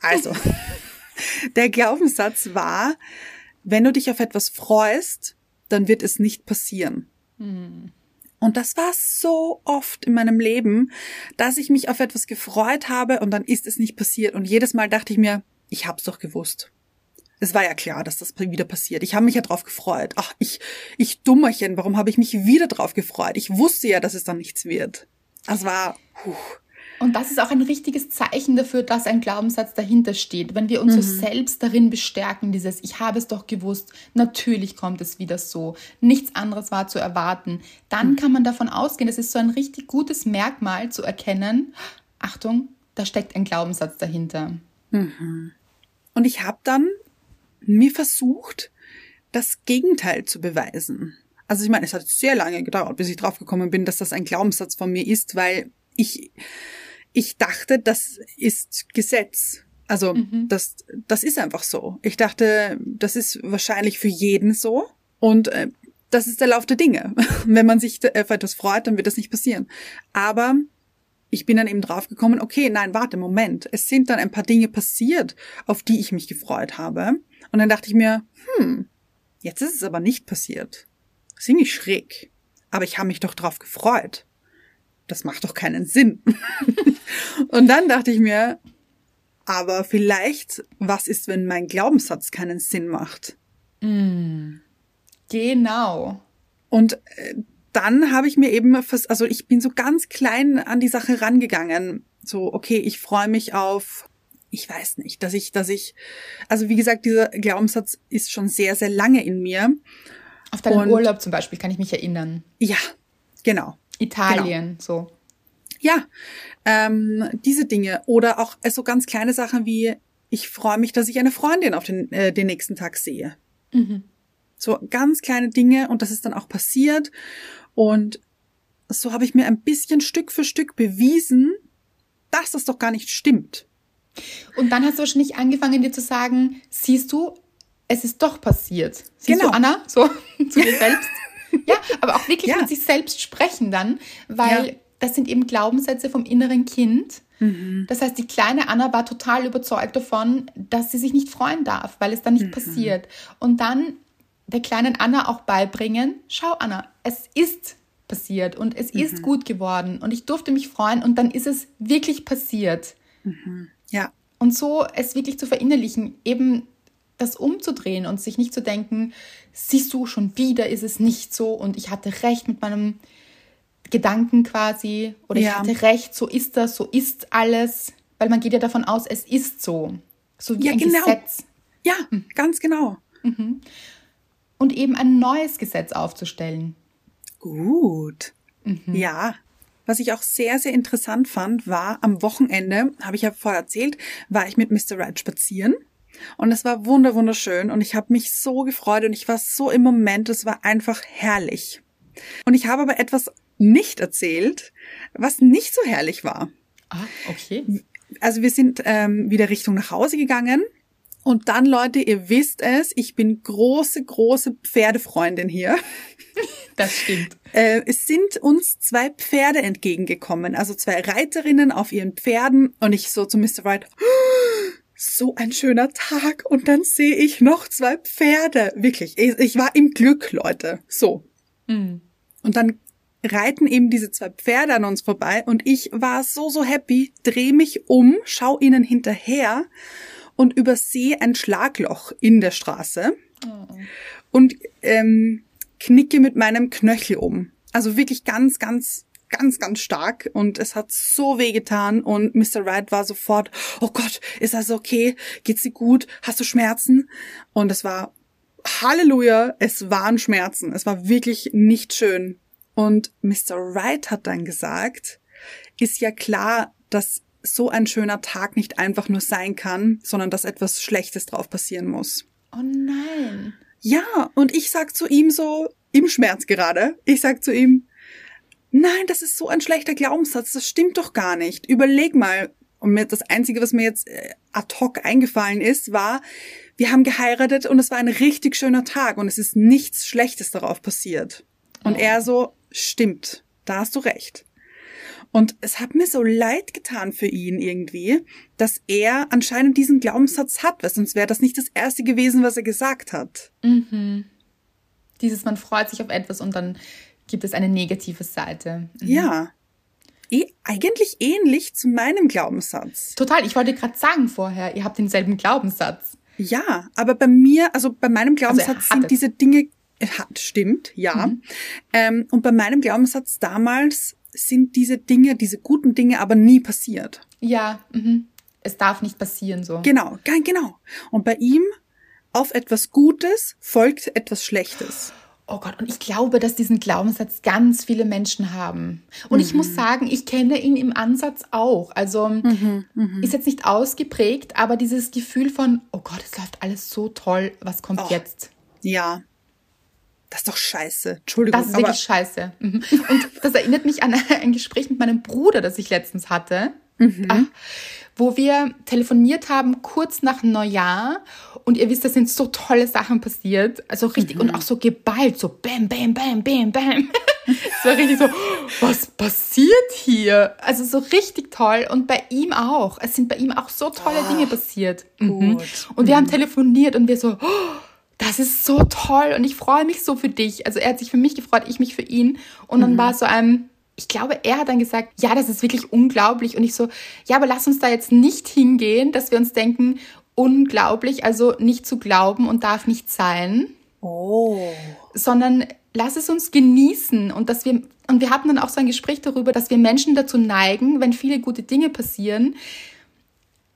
Speaker 2: Also, der Glaubenssatz war, wenn du dich auf etwas freust, dann wird es nicht passieren.
Speaker 1: Hm.
Speaker 2: Und das war so oft in meinem Leben, dass ich mich auf etwas gefreut habe und dann ist es nicht passiert. Und jedes Mal dachte ich mir, ich hab's doch gewusst. Es war ja klar, dass das wieder passiert. Ich habe mich ja drauf gefreut. Ach, ich, ich Dummerchen, warum habe ich mich wieder drauf gefreut? Ich wusste ja, dass es dann nichts wird. Das war, puh.
Speaker 1: Und das ist auch ein richtiges Zeichen dafür, dass ein Glaubenssatz dahinter steht. Wenn wir uns mhm. so selbst darin bestärken, dieses Ich habe es doch gewusst, natürlich kommt es wieder so, nichts anderes war zu erwarten, dann mhm. kann man davon ausgehen, das ist so ein richtig gutes Merkmal zu erkennen, Achtung, da steckt ein Glaubenssatz dahinter.
Speaker 2: Mhm. Und ich habe dann mir versucht, das Gegenteil zu beweisen. Also ich meine, es hat sehr lange gedauert, bis ich draufgekommen bin, dass das ein Glaubenssatz von mir ist, weil ich, ich dachte, das ist Gesetz. Also mhm. das, das ist einfach so. Ich dachte, das ist wahrscheinlich für jeden so. Und äh, das ist der Lauf der Dinge. Wenn man sich auf etwas freut, dann wird das nicht passieren. Aber ich bin dann eben draufgekommen, okay, nein, warte, Moment. Es sind dann ein paar Dinge passiert, auf die ich mich gefreut habe. Und dann dachte ich mir, hm, jetzt ist es aber nicht passiert. Ziemlich schräg. Aber ich habe mich doch drauf gefreut. Das macht doch keinen Sinn. und dann dachte ich mir, aber vielleicht, was ist, wenn mein Glaubenssatz keinen Sinn macht?
Speaker 1: Mm, genau.
Speaker 2: Und äh, dann habe ich mir eben, also ich bin so ganz klein an die Sache rangegangen. So, okay, ich freue mich auf ich weiß nicht, dass ich, dass ich, also wie gesagt, dieser Glaubenssatz ist schon sehr, sehr lange in mir.
Speaker 1: Auf deinen Und, Urlaub zum Beispiel kann ich mich erinnern.
Speaker 2: Ja, genau.
Speaker 1: Italien, genau. so.
Speaker 2: Ja, ähm, diese Dinge oder auch so ganz kleine Sachen wie ich freue mich, dass ich eine Freundin auf den, äh, den nächsten Tag sehe. Mhm. So ganz kleine Dinge und das ist dann auch passiert und so habe ich mir ein bisschen Stück für Stück bewiesen, dass das doch gar nicht stimmt.
Speaker 1: Und dann hast du wahrscheinlich angefangen, dir zu sagen, siehst du, es ist doch passiert. Siehst genau. du, Anna, so zu dir selbst. ja, aber auch wirklich ja. mit sich selbst sprechen dann, weil ja. das sind eben Glaubenssätze vom inneren Kind. Mhm. Das heißt, die kleine Anna war total überzeugt davon, dass sie sich nicht freuen darf, weil es dann nicht mhm. passiert. Und dann der kleinen Anna auch beibringen, schau Anna, es ist passiert und es mhm. ist gut geworden und ich durfte mich freuen und dann ist es wirklich passiert.
Speaker 2: Mhm. Ja.
Speaker 1: Und so es wirklich zu verinnerlichen, eben das umzudrehen und sich nicht zu denken, siehst du, schon wieder ist es nicht so und ich hatte recht mit meinem Gedanken quasi oder ja. ich hatte recht, so ist das, so ist alles, weil man geht ja davon aus, es ist so. So wie ja, ein genau. Gesetz.
Speaker 2: Ja, mhm. ganz genau.
Speaker 1: Mhm. Und eben ein neues Gesetz aufzustellen.
Speaker 2: Gut. Mhm. Ja. Was ich auch sehr, sehr interessant fand, war am Wochenende, habe ich ja vorher erzählt, war ich mit Mr. Wright spazieren. Und es war wunder, wunderschön und ich habe mich so gefreut und ich war so im Moment, es war einfach herrlich. Und ich habe aber etwas nicht erzählt, was nicht so herrlich war.
Speaker 1: Ah, okay.
Speaker 2: Also wir sind ähm, wieder Richtung nach Hause gegangen und dann, Leute, ihr wisst es, ich bin große, große Pferdefreundin hier.
Speaker 1: Das stimmt.
Speaker 2: Äh, es sind uns zwei Pferde entgegengekommen, also zwei Reiterinnen auf ihren Pferden und ich so zu Mr. Wright, so ein schöner Tag und dann sehe ich noch zwei Pferde. Wirklich, ich, war im Glück, Leute. So. Mhm. Und dann reiten eben diese zwei Pferde an uns vorbei und ich war so, so happy, dreh mich um, schau ihnen hinterher und übersehe ein Schlagloch in der Straße oh. und ähm, knicke mit meinem Knöchel um. Also wirklich ganz, ganz, ganz, ganz stark und es hat so weh getan und Mr. Wright war sofort, oh Gott, ist das okay? Geht's dir gut? Hast du Schmerzen? Und es war Halleluja, es waren Schmerzen. Es war wirklich nicht schön. Und Mr. Wright hat dann gesagt, ist ja klar, dass so ein schöner Tag nicht einfach nur sein kann, sondern dass etwas Schlechtes drauf passieren muss.
Speaker 1: Oh nein.
Speaker 2: Ja, und ich sag zu ihm so, im Schmerz gerade, ich sag zu ihm, nein, das ist so ein schlechter Glaubenssatz, das stimmt doch gar nicht. Überleg mal. Und mir das Einzige, was mir jetzt äh, ad hoc eingefallen ist, war, wir haben geheiratet und es war ein richtig schöner Tag und es ist nichts Schlechtes darauf passiert. Und oh. er so, stimmt, da hast du recht. Und es hat mir so leid getan für ihn irgendwie, dass er anscheinend diesen Glaubenssatz hat, weil sonst wäre das nicht das erste gewesen, was er gesagt hat.
Speaker 1: Mhm. Dieses, man freut sich auf etwas und dann gibt es eine negative Seite.
Speaker 2: Mhm. Ja. Eh, eigentlich ähnlich zu meinem Glaubenssatz.
Speaker 1: Total, ich wollte gerade sagen vorher, ihr habt denselben Glaubenssatz.
Speaker 2: Ja, aber bei mir, also bei meinem also Glaubenssatz also sind diese Dinge, hat, stimmt, ja. Mhm. Ähm, und bei meinem Glaubenssatz damals sind diese Dinge, diese guten Dinge aber nie passiert.
Speaker 1: Ja, mhm. es darf nicht passieren so.
Speaker 2: Genau, genau. Und bei ihm auf etwas Gutes folgt etwas Schlechtes.
Speaker 1: Oh Gott, und ich glaube, dass diesen Glaubenssatz ganz viele Menschen haben. Und mhm. ich muss mhm. sagen, ich kenne ihn im Ansatz auch. Also mhm, mhm, ist jetzt nicht ausgeprägt, aber dieses Gefühl von, oh Gott, es läuft alles so toll, was kommt oh, jetzt?
Speaker 2: Ja, das ist doch scheiße. Entschuldigung.
Speaker 1: Das ist wirklich scheiße. Mhm. Und das erinnert mich an ein Gespräch mit meinem Bruder, das ich letztens hatte, mhm. Ach, wo wir telefoniert haben kurz nach Neujahr. Und ihr wisst, da sind so tolle Sachen passiert. Also richtig mhm. und auch so geballt, so bam, bam, bam, bam, bam. Es war richtig so, was passiert hier? Also so richtig toll. Und bei ihm auch. Es sind bei ihm auch so tolle oh, Dinge passiert. Mhm. Und wir haben mhm. telefoniert und wir so, oh, das ist so toll und ich freue mich so für dich. Also er hat sich für mich gefreut, ich mich für ihn. Und dann mhm. war so ein, ich glaube, er hat dann gesagt, ja, das ist wirklich unglaublich. Und ich so, ja, aber lass uns da jetzt nicht hingehen, dass wir uns denken, unglaublich, also nicht zu glauben und darf nicht sein.
Speaker 2: Oh.
Speaker 1: Sondern lass es uns genießen und dass wir, und wir hatten dann auch so ein Gespräch darüber, dass wir Menschen dazu neigen, wenn viele gute Dinge passieren,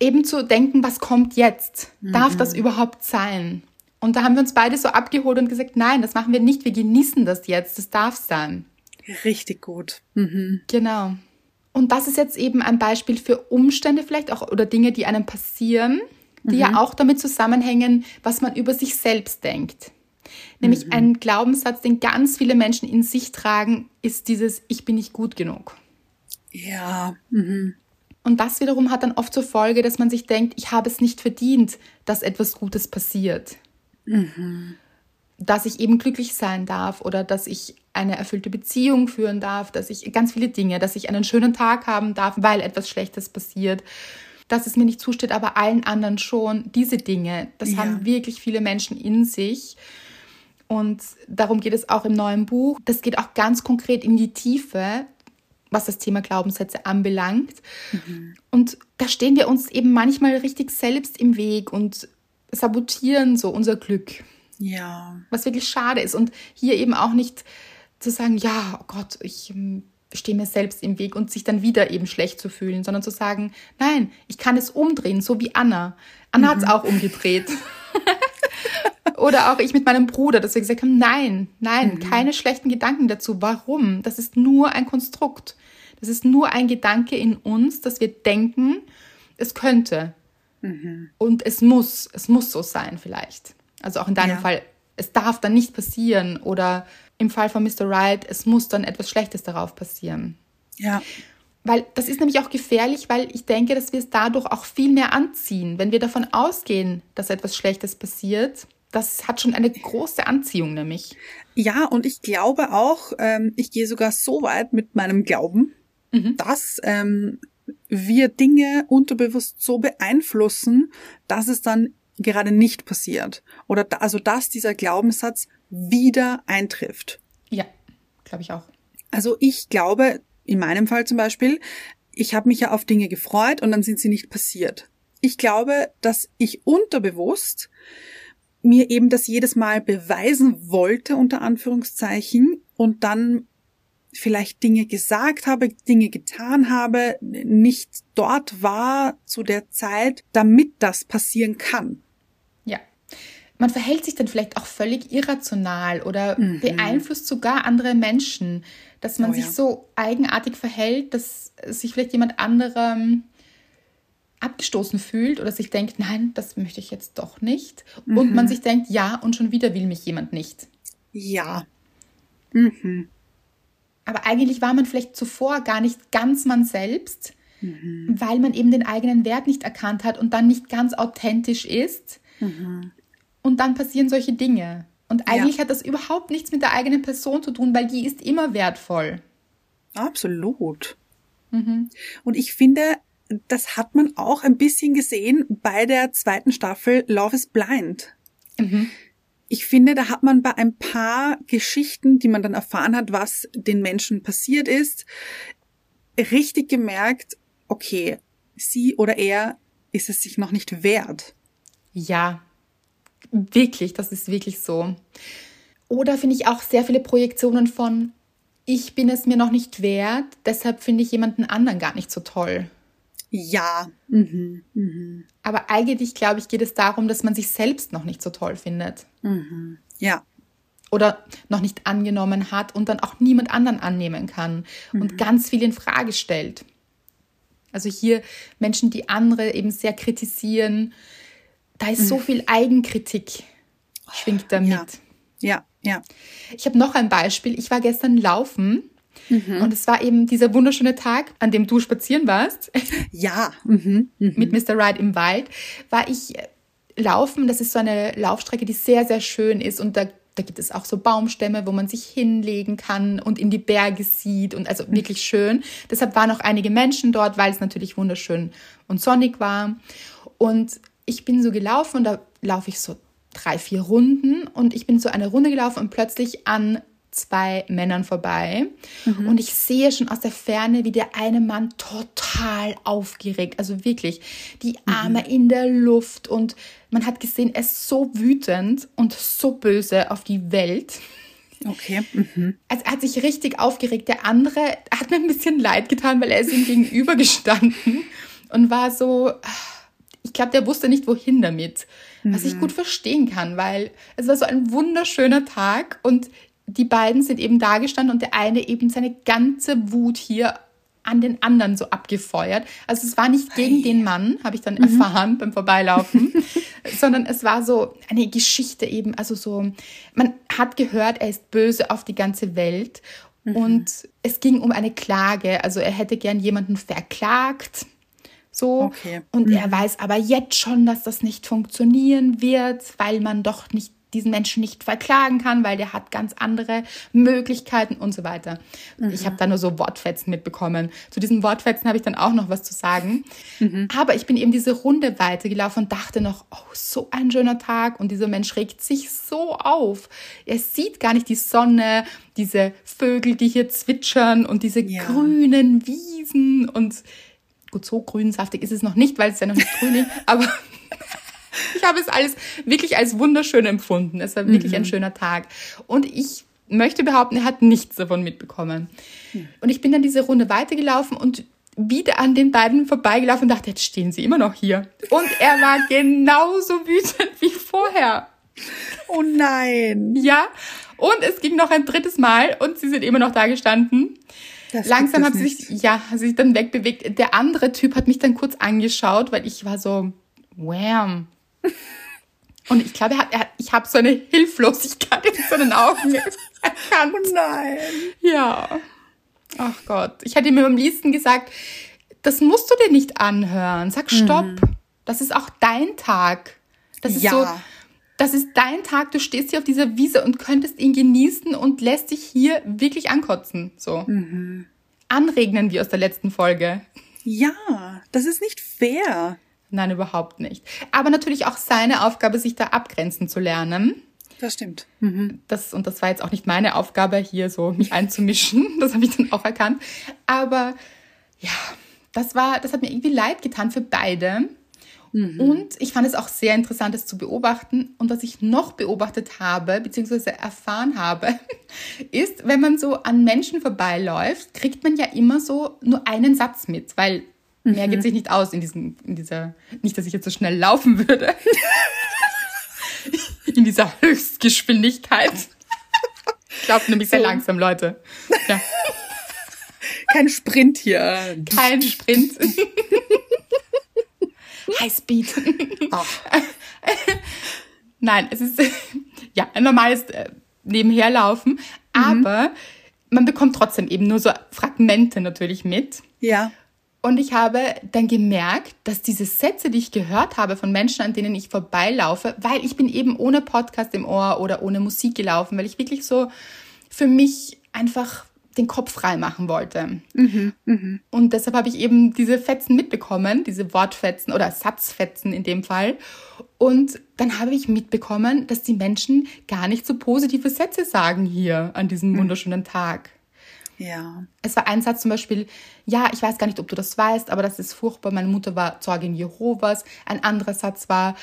Speaker 1: eben zu denken, was kommt jetzt? Mhm. Darf das überhaupt sein? Und da haben wir uns beide so abgeholt und gesagt, nein, das machen wir nicht, wir genießen das jetzt, das darf sein.
Speaker 2: Richtig gut. Mhm.
Speaker 1: Genau. Und das ist jetzt eben ein Beispiel für Umstände vielleicht auch oder Dinge, die einem passieren, die mhm. ja auch damit zusammenhängen, was man über sich selbst denkt. Nämlich mhm. ein Glaubenssatz, den ganz viele Menschen in sich tragen, ist dieses Ich bin nicht gut genug.
Speaker 2: Ja. Mhm.
Speaker 1: Und das wiederum hat dann oft zur Folge, dass man sich denkt, ich habe es nicht verdient, dass etwas Gutes passiert. Mhm. Dass ich eben glücklich sein darf oder dass ich eine erfüllte Beziehung führen darf, dass ich ganz viele Dinge, dass ich einen schönen Tag haben darf, weil etwas Schlechtes passiert, dass es mir nicht zusteht, aber allen anderen schon. Diese Dinge, das ja. haben wirklich viele Menschen in sich. Und darum geht es auch im neuen Buch. Das geht auch ganz konkret in die Tiefe, was das Thema Glaubenssätze anbelangt. Mhm. Und da stehen wir uns eben manchmal richtig selbst im Weg und sabotieren so unser Glück.
Speaker 2: Ja.
Speaker 1: Was wirklich schade ist. Und hier eben auch nicht zu sagen, ja, oh Gott, ich ähm, stehe mir selbst im Weg und sich dann wieder eben schlecht zu fühlen, sondern zu sagen, nein, ich kann es umdrehen, so wie Anna. Anna mhm. hat es auch umgedreht. Oder auch ich mit meinem Bruder, dass wir gesagt haben, nein, nein, mhm. keine schlechten Gedanken dazu. Warum? Das ist nur ein Konstrukt. Das ist nur ein Gedanke in uns, dass wir denken, es könnte. Mhm. Und es muss, es muss so sein vielleicht. Also auch in deinem ja. Fall, es darf dann nicht passieren. Oder im Fall von Mr. Wright, es muss dann etwas Schlechtes darauf passieren.
Speaker 2: Ja.
Speaker 1: Weil das ist nämlich auch gefährlich, weil ich denke, dass wir es dadurch auch viel mehr anziehen. Wenn wir davon ausgehen, dass etwas Schlechtes passiert, das hat schon eine große Anziehung nämlich.
Speaker 2: Ja, und ich glaube auch, ähm, ich gehe sogar so weit mit meinem Glauben, mhm. dass ähm, wir Dinge unterbewusst so beeinflussen, dass es dann gerade nicht passiert. Oder da, also dass dieser Glaubenssatz wieder eintrifft.
Speaker 1: Ja, glaube ich auch.
Speaker 2: Also ich glaube, in meinem Fall zum Beispiel, ich habe mich ja auf Dinge gefreut und dann sind sie nicht passiert. Ich glaube, dass ich unterbewusst mir eben das jedes Mal beweisen wollte, unter Anführungszeichen, und dann vielleicht Dinge gesagt habe, Dinge getan habe, nicht dort war zu der Zeit, damit das passieren kann.
Speaker 1: Ja. Man verhält sich dann vielleicht auch völlig irrational oder mhm. beeinflusst sogar andere Menschen, dass man oh, sich ja. so eigenartig verhält, dass sich vielleicht jemand anderem abgestoßen fühlt oder sich denkt, nein, das möchte ich jetzt doch nicht. Mhm. Und man sich denkt, ja, und schon wieder will mich jemand nicht.
Speaker 2: Ja. Mhm.
Speaker 1: Aber eigentlich war man vielleicht zuvor gar nicht ganz man selbst, mhm. weil man eben den eigenen Wert nicht erkannt hat und dann nicht ganz authentisch ist. Mhm. Und dann passieren solche Dinge. Und eigentlich ja. hat das überhaupt nichts mit der eigenen Person zu tun, weil die ist immer wertvoll.
Speaker 2: Absolut. Mhm. Und ich finde, das hat man auch ein bisschen gesehen bei der zweiten Staffel Love is Blind. Mhm. Ich finde, da hat man bei ein paar Geschichten, die man dann erfahren hat, was den Menschen passiert ist, richtig gemerkt, okay, sie oder er ist es sich noch nicht wert.
Speaker 1: Ja, wirklich, das ist wirklich so. Oder finde ich auch sehr viele Projektionen von, ich bin es mir noch nicht wert, deshalb finde ich jemanden anderen gar nicht so toll.
Speaker 2: Ja. Mhm. Mhm.
Speaker 1: Aber eigentlich, glaube ich, geht es darum, dass man sich selbst noch nicht so toll findet.
Speaker 2: Mhm. Ja.
Speaker 1: Oder noch nicht angenommen hat und dann auch niemand anderen annehmen kann und mhm. ganz viel in Frage stellt. Also hier Menschen, die andere eben sehr kritisieren, da ist so mhm. viel Eigenkritik schwingt da mit.
Speaker 2: Ja, ja. ja.
Speaker 1: Ich habe noch ein Beispiel. Ich war gestern laufen Mhm. Und es war eben dieser wunderschöne Tag, an dem du spazieren warst.
Speaker 2: Ja. Mhm.
Speaker 1: Mhm. Mit Mr. Ride im Wald, war ich äh, laufen. Das ist so eine Laufstrecke, die sehr, sehr schön ist und da da gibt es auch so Baumstämme, wo man sich hinlegen kann und in die Berge sieht und also wirklich schön. Deshalb waren auch einige Menschen dort, weil es natürlich wunderschön und sonnig war. Und ich bin so gelaufen und da laufe ich so drei, vier Runden und ich bin so eine Runde gelaufen und plötzlich an zwei Männern vorbei mhm. und ich sehe schon aus der Ferne, wie der eine Mann total aufgeregt, also wirklich die mhm. Arme mhm. in der Luft und man hat gesehen, er ist so wütend und so böse auf die Welt.
Speaker 2: Okay. Mhm.
Speaker 1: Also er hat sich richtig aufgeregt. Der andere hat mir ein bisschen leid getan, weil er ist ihm gegenüber gestanden und war so, glaube, der wusste nicht, wohin damit. Was ich mhm. gut verstehen kann, weil es war so ein wunderschöner Tag und die beiden sind eben da gestanden und der eine eben seine ganze Wut hier an den anderen so abgefeuert. Also es war nicht gegen den Mann, habe ich dann mhm. erfahren beim Vorbeilaufen, sondern es war so eine Geschichte eben, also so, man hat gehört, er ist böse auf die ganze Welt mhm. und es ging um eine Klage, also er hätte gern jemanden verklagt. So. Okay. Und mhm. er weiß aber jetzt schon, dass das nicht funktionieren wird, weil man doch nicht diesen Menschen nicht verklagen kann, weil der hat ganz andere Möglichkeiten und so weiter. Mhm. Ich habe da nur so Wortfetzen mitbekommen. Zu diesen Wortfetzen habe ich dann auch noch was zu sagen. Mhm. Aber ich bin eben diese Runde weitergelaufen und dachte noch, oh, so ein schöner Tag. Und dieser Mensch regt sich so auf. Er sieht gar nicht die Sonne, diese Vögel, die hier zwitschern und diese ja. grünen Wiesen und gut, so grünsaftig ist es noch nicht, weil es ja noch nicht grün ist, aber ich habe es alles wirklich als wunderschön empfunden. Es war wirklich mhm. ein schöner Tag. Und ich möchte behaupten, er hat nichts davon mitbekommen. Mhm. Und ich bin dann diese Runde weitergelaufen und wieder an den beiden vorbeigelaufen und dachte, jetzt stehen sie immer noch hier. Und er war genauso wütend wie vorher.
Speaker 2: Oh nein.
Speaker 1: Ja. Und es ging noch ein drittes Mal und sie sind immer noch da gestanden. Das Langsam hat sie sich, ja, hat sich dann wegbewegt. Der andere Typ hat mich dann kurz angeschaut, weil ich war so, wham, und ich glaube, er hat, er hat, ich habe so eine Hilflosigkeit in seinen Augen erkannt.
Speaker 2: Oh nein.
Speaker 1: Ja. Ach Gott. Ich hätte ihm am liebsten gesagt, das musst du dir nicht anhören. Sag Stopp. Mhm. Das ist auch dein Tag. Das ist ja. so, das ist dein Tag. Du stehst hier auf dieser Wiese und könntest ihn genießen und lässt dich hier wirklich ankotzen. So. Mhm. Anregnen wie aus der letzten Folge.
Speaker 2: Ja, das ist nicht fair.
Speaker 1: Nein, überhaupt nicht. Aber natürlich auch seine Aufgabe, sich da abgrenzen zu lernen.
Speaker 2: Das stimmt.
Speaker 1: Mhm. Das, und das war jetzt auch nicht meine Aufgabe, hier so mich einzumischen. Das habe ich dann auch erkannt. Aber ja, das war, das hat mir irgendwie leid getan für beide. Mhm. Und ich fand es auch sehr interessant, das zu beobachten. Und was ich noch beobachtet habe, beziehungsweise erfahren habe, ist, wenn man so an Menschen vorbeiläuft, kriegt man ja immer so nur einen Satz mit, weil Mehr mhm. geht sich nicht aus in, diesem, in dieser, nicht, dass ich jetzt so schnell laufen würde. in dieser Höchstgeschwindigkeit. Ich laufe nämlich so. sehr langsam, Leute. Ja.
Speaker 2: Kein Sprint hier.
Speaker 1: Kein Sprint. High Speed. Oh. Nein, es ist ja ein normales äh, Nebenherlaufen, mhm. aber man bekommt trotzdem eben nur so Fragmente natürlich mit.
Speaker 2: Ja.
Speaker 1: Und ich habe dann gemerkt, dass diese Sätze, die ich gehört habe von Menschen, an denen ich vorbeilaufe, weil ich bin eben ohne Podcast im Ohr oder ohne Musik gelaufen, weil ich wirklich so für mich einfach den Kopf frei machen wollte. Mhm, mh. Und deshalb habe ich eben diese Fetzen mitbekommen, diese Wortfetzen oder Satzfetzen in dem Fall. Und dann habe ich mitbekommen, dass die Menschen gar nicht so positive Sätze sagen hier an diesem mhm. wunderschönen Tag.
Speaker 2: Ja.
Speaker 1: Es war ein Satz zum Beispiel, ja, ich weiß gar nicht, ob du das weißt, aber das ist furchtbar. Meine Mutter war Zeugin Jehovas. Ein anderer Satz war,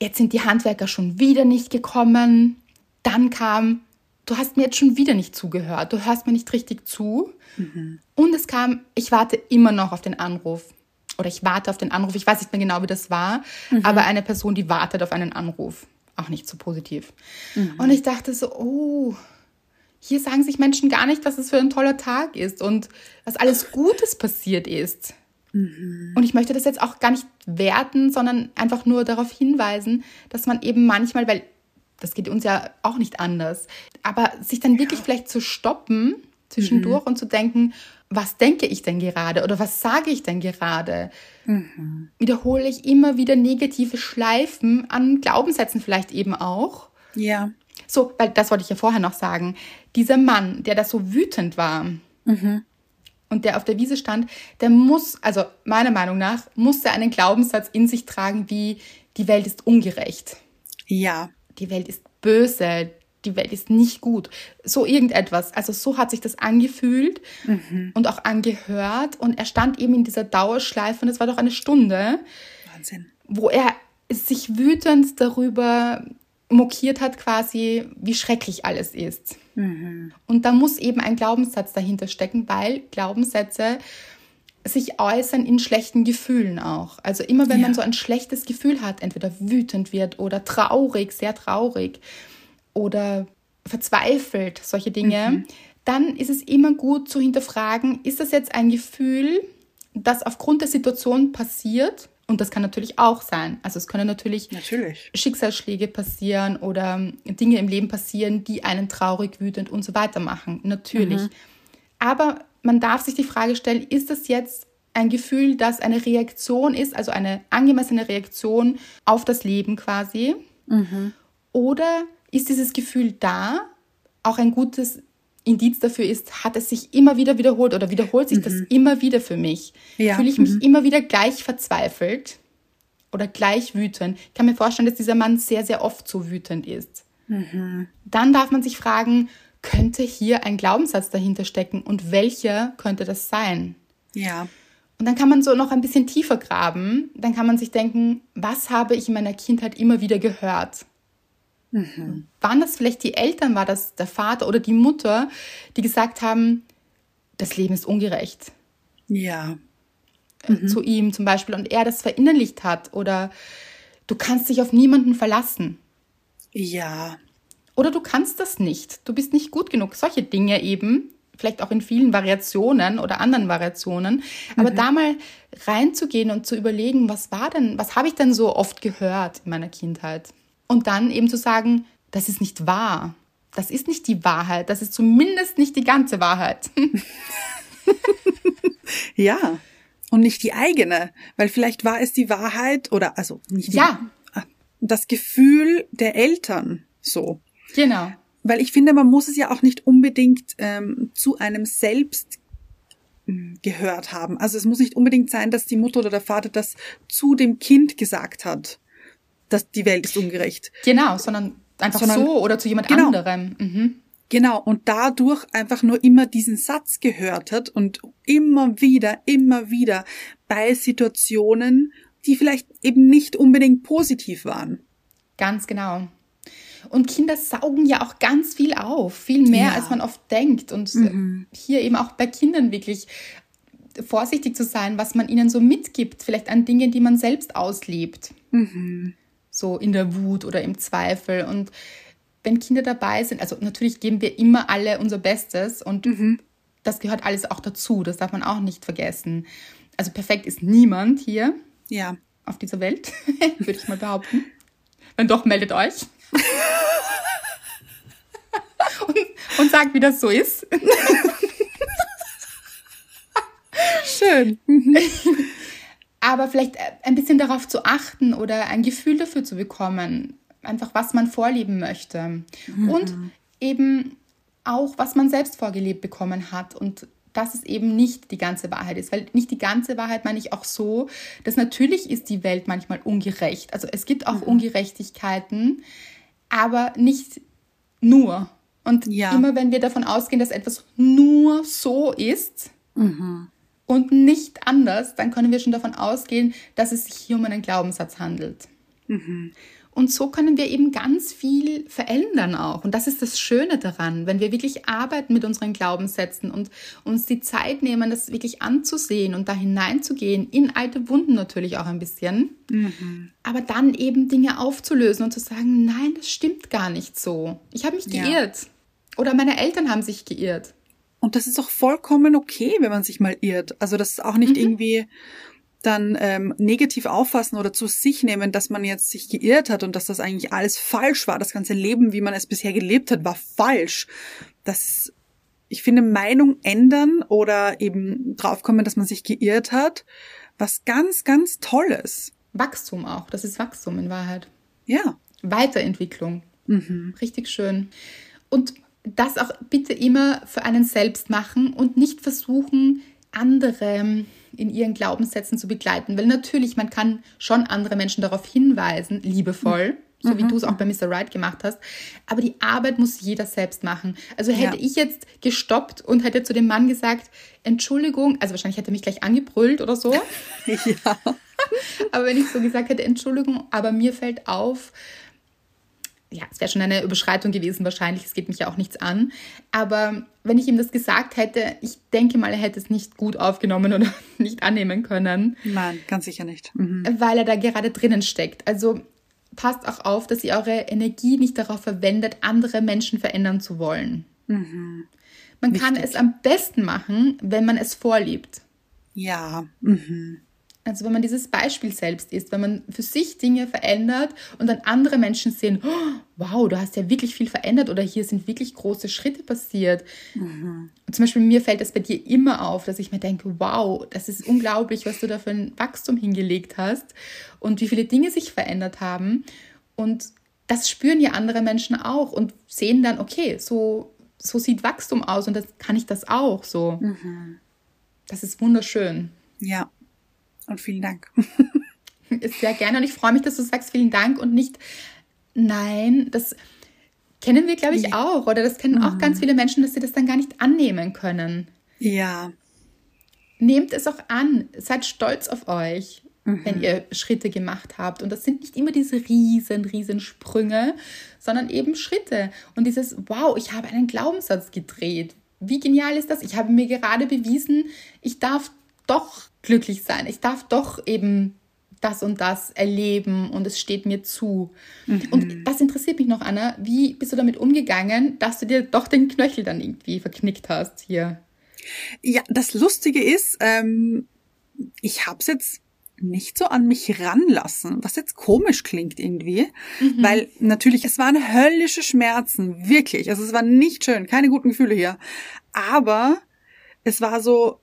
Speaker 1: jetzt sind die Handwerker schon wieder nicht gekommen. Dann kam, du hast mir jetzt schon wieder nicht zugehört, du hörst mir nicht richtig zu. Mhm. Und es kam, ich warte immer noch auf den Anruf. Oder ich warte auf den Anruf. Ich weiß nicht mehr genau, wie das war, mhm. aber eine Person, die wartet auf einen Anruf. Auch nicht so positiv. Mhm. Und ich dachte so, oh, hier sagen sich Menschen gar nicht, was es für ein toller Tag ist und was alles Gutes passiert ist. Mhm. Und ich möchte das jetzt auch gar nicht werten, sondern einfach nur darauf hinweisen, dass man eben manchmal, weil das geht uns ja auch nicht anders, aber sich dann wirklich vielleicht zu stoppen zwischendurch mhm. und zu denken, was denke ich denn gerade oder was sage ich denn gerade? Mhm. Wiederhole ich immer wieder negative Schleifen an Glaubenssätzen vielleicht eben auch?
Speaker 2: Ja.
Speaker 1: So, weil das wollte ich ja vorher noch sagen. Dieser Mann, der da so wütend war mhm. und der auf der Wiese stand, der muss, also meiner Meinung nach, muss er einen Glaubenssatz in sich tragen wie, die Welt ist ungerecht.
Speaker 2: Ja.
Speaker 1: Die Welt ist böse, die Welt ist nicht gut. So irgendetwas. Also so hat sich das angefühlt mhm. und auch angehört. Und er stand eben in dieser Dauerschleife und es war doch eine Stunde.
Speaker 2: Wahnsinn.
Speaker 1: Wo er sich wütend darüber mokiert hat quasi, wie schrecklich alles ist. Mhm. Und da muss eben ein Glaubenssatz dahinter stecken, weil Glaubenssätze sich äußern in schlechten Gefühlen auch. Also immer wenn ja. man so ein schlechtes Gefühl hat, entweder wütend wird oder traurig, sehr traurig oder verzweifelt, solche Dinge, mhm. dann ist es immer gut zu hinterfragen, ist das jetzt ein Gefühl, das aufgrund der Situation passiert? Und das kann natürlich auch sein. Also es können natürlich,
Speaker 2: natürlich.
Speaker 1: Schicksalsschläge passieren oder Dinge im Leben passieren, die einen traurig, wütend und so weiter machen. Natürlich. Mhm. Aber man darf sich die Frage stellen, ist das jetzt ein Gefühl, das eine Reaktion ist, also eine angemessene Reaktion auf das Leben quasi? Mhm. Oder ist dieses Gefühl da, auch ein gutes Indiz dafür ist, hat es sich immer wieder wiederholt oder wiederholt sich mhm. das immer wieder für mich? Ja. Fühle ich mich mhm. immer wieder gleich verzweifelt oder gleich wütend? Ich kann mir vorstellen, dass dieser Mann sehr, sehr oft so wütend ist. Mhm. Dann darf man sich fragen, könnte hier ein Glaubenssatz dahinter stecken und welcher könnte das sein?
Speaker 2: Ja.
Speaker 1: Und dann kann man so noch ein bisschen tiefer graben. Dann kann man sich denken, was habe ich in meiner Kindheit immer wieder gehört? Mhm. Waren das vielleicht die Eltern, war das der Vater oder die Mutter, die gesagt haben, das Leben ist ungerecht?
Speaker 2: Ja.
Speaker 1: Äh, mhm. Zu ihm zum Beispiel und er das verinnerlicht hat oder du kannst dich auf niemanden verlassen.
Speaker 2: Ja.
Speaker 1: Oder du kannst das nicht. Du bist nicht gut genug. Solche Dinge eben, vielleicht auch in vielen Variationen oder anderen Variationen. Aber mhm. da mal reinzugehen und zu überlegen, was war denn, was habe ich denn so oft gehört in meiner Kindheit? Und dann eben zu sagen, das ist nicht wahr. Das ist nicht die Wahrheit. Das ist zumindest nicht die ganze Wahrheit.
Speaker 2: ja. Und nicht die eigene. Weil vielleicht war es die Wahrheit oder, also nicht die,
Speaker 1: ja.
Speaker 2: das Gefühl der Eltern so.
Speaker 1: Genau.
Speaker 2: Weil ich finde, man muss es ja auch nicht unbedingt ähm, zu einem selbst hm, gehört haben. Also es muss nicht unbedingt sein, dass die Mutter oder der Vater das zu dem Kind gesagt hat dass die Welt ist ungerecht.
Speaker 1: Genau, sondern einfach sondern, so oder zu jemand genau, anderem. Mhm.
Speaker 2: Genau, und dadurch einfach nur immer diesen Satz gehört hat und immer wieder, immer wieder bei Situationen, die vielleicht eben nicht unbedingt positiv waren.
Speaker 1: Ganz genau. Und Kinder saugen ja auch ganz viel auf, viel mehr, ja. als man oft denkt. Und mhm. hier eben auch bei Kindern wirklich vorsichtig zu sein, was man ihnen so mitgibt, vielleicht an Dingen, die man selbst auslebt. Mhm so in der Wut oder im Zweifel. Und wenn Kinder dabei sind, also natürlich geben wir immer alle unser Bestes und mhm. das gehört alles auch dazu, das darf man auch nicht vergessen. Also perfekt ist niemand hier
Speaker 2: ja.
Speaker 1: auf dieser Welt, würde ich mal behaupten. Wenn doch, meldet euch. und, und sagt, wie das so ist.
Speaker 2: Schön.
Speaker 1: Aber vielleicht äh, ein bisschen darauf zu achten oder ein Gefühl dafür zu bekommen, einfach was man vorleben möchte mhm. und eben auch, was man selbst vorgelebt bekommen hat und dass es eben nicht die ganze Wahrheit ist, weil nicht die ganze Wahrheit meine ich auch so, dass natürlich ist die Welt manchmal ungerecht. Also es gibt auch mhm. Ungerechtigkeiten, aber nicht nur. Und ja. immer wenn wir davon ausgehen, dass etwas nur so ist, mhm und nicht anders, dann können wir schon davon ausgehen, dass es sich hier um einen Glaubenssatz handelt. Mhm. Und so können wir eben ganz viel verändern auch. Und das ist das Schöne daran, wenn wir wirklich arbeiten mit unseren Glaubenssätzen und uns die Zeit nehmen, das wirklich anzusehen und da hineinzugehen, in alte Wunden natürlich auch ein bisschen, mhm. aber dann eben Dinge aufzulösen und zu sagen, nein, das stimmt gar nicht so. Ich habe mich geirrt. Ja. Oder meine Eltern haben sich geirrt.
Speaker 2: Und das ist auch vollkommen okay, wenn man sich mal irrt. Also das ist auch nicht mhm. irgendwie dann ähm, negativ auffassen oder zu sich nehmen, dass man jetzt sich geirrt hat und dass das eigentlich alles falsch war. Das ganze Leben, wie man es bisher gelebt hat, war falsch. Das, ich finde, Meinung ändern oder eben draufkommen, dass man sich geirrt hat, was ganz, ganz Tolles.
Speaker 1: Wachstum auch. Das ist Wachstum in Wahrheit.
Speaker 2: Ja.
Speaker 1: Weiterentwicklung. Mhm. Richtig schön. Und das auch bitte immer für einen selbst machen und nicht versuchen, andere in ihren Glaubenssätzen zu begleiten. Weil natürlich, man kann schon andere Menschen darauf hinweisen, liebevoll, so mhm. wie du es auch bei Mr. Right gemacht hast. Aber die Arbeit muss jeder selbst machen. Also hätte ja. ich jetzt gestoppt und hätte zu dem Mann gesagt, Entschuldigung, also wahrscheinlich hätte er mich gleich angebrüllt oder so.
Speaker 2: ja.
Speaker 1: aber wenn ich so gesagt hätte, Entschuldigung, aber mir fällt auf, ja, es wäre schon eine Überschreitung gewesen wahrscheinlich, es geht mich ja auch nichts an. Aber wenn ich ihm das gesagt hätte, ich denke mal, er hätte es nicht gut aufgenommen oder nicht annehmen können.
Speaker 2: Nein, ganz sicher nicht. Mhm.
Speaker 1: Weil er da gerade drinnen steckt. Also passt auch auf, dass ihr eure Energie nicht darauf verwendet, andere Menschen verändern zu wollen. Mhm. Man Wichtig. kann es am besten machen, wenn man es vorlebt.
Speaker 2: Ja. Mhm.
Speaker 1: Also wenn man dieses Beispiel selbst ist, wenn man für sich Dinge verändert und dann andere Menschen sehen, oh, wow, du hast ja wirklich viel verändert oder hier sind wirklich große Schritte passiert. Mhm. Zum Beispiel mir fällt das bei dir immer auf, dass ich mir denke, wow, das ist unglaublich, was du da für ein Wachstum hingelegt hast und wie viele Dinge sich verändert haben. Und das spüren ja andere Menschen auch und sehen dann, okay, so, so sieht Wachstum aus und das kann ich das auch so. Mhm. Das ist wunderschön.
Speaker 2: Ja. Und vielen Dank.
Speaker 1: Sehr gerne. Und ich freue mich, dass du sagst, vielen Dank und nicht nein. Das kennen wir, glaube ich, auch. Oder das kennen mhm. auch ganz viele Menschen, dass sie das dann gar nicht annehmen können.
Speaker 2: Ja.
Speaker 1: Nehmt es auch an. Seid stolz auf euch, mhm. wenn ihr Schritte gemacht habt. Und das sind nicht immer diese riesen, riesen Sprünge, sondern eben Schritte. Und dieses, wow, ich habe einen Glaubenssatz gedreht. Wie genial ist das? Ich habe mir gerade bewiesen, ich darf doch glücklich sein. Ich darf doch eben das und das erleben und es steht mir zu. Mhm. Und das interessiert mich noch, Anna. Wie bist du damit umgegangen, dass du dir doch den Knöchel dann irgendwie verknickt hast hier?
Speaker 2: Ja, das Lustige ist, ähm, ich habe es jetzt nicht so an mich ranlassen, was jetzt komisch klingt irgendwie, mhm. weil natürlich, es waren höllische Schmerzen, wirklich. Also es war nicht schön, keine guten Gefühle hier. Aber es war so,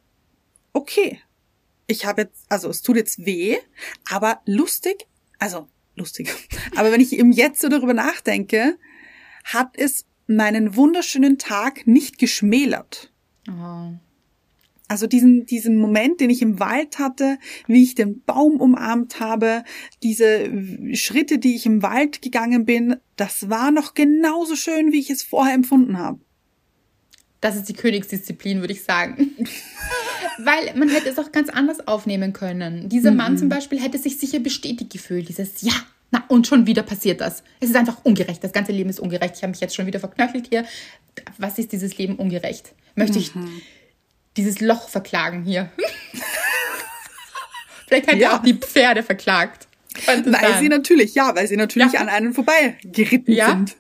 Speaker 2: okay, ich habe jetzt, also es tut jetzt weh, aber lustig, also lustig, aber wenn ich im Jetzt so darüber nachdenke, hat es meinen wunderschönen Tag nicht geschmälert. Oh. Also diesen, diesen Moment, den ich im Wald hatte, wie ich den Baum umarmt habe, diese Schritte, die ich im Wald gegangen bin, das war noch genauso schön, wie ich es vorher empfunden habe.
Speaker 1: Das ist die Königsdisziplin, würde ich sagen. Weil man hätte es auch ganz anders aufnehmen können. Dieser mhm. Mann zum Beispiel hätte sich sicher bestätigt gefühlt. Dieses Ja, na und schon wieder passiert das. Es ist einfach ungerecht. Das ganze Leben ist ungerecht. Ich habe mich jetzt schon wieder verknöchelt hier. Was ist dieses Leben ungerecht? Möchte ich mhm. dieses Loch verklagen hier? Vielleicht hätte ja. er auch die Pferde verklagt.
Speaker 2: Weil sein. sie natürlich, ja, weil sie natürlich ja. an einen vorbei geritten ja. sind.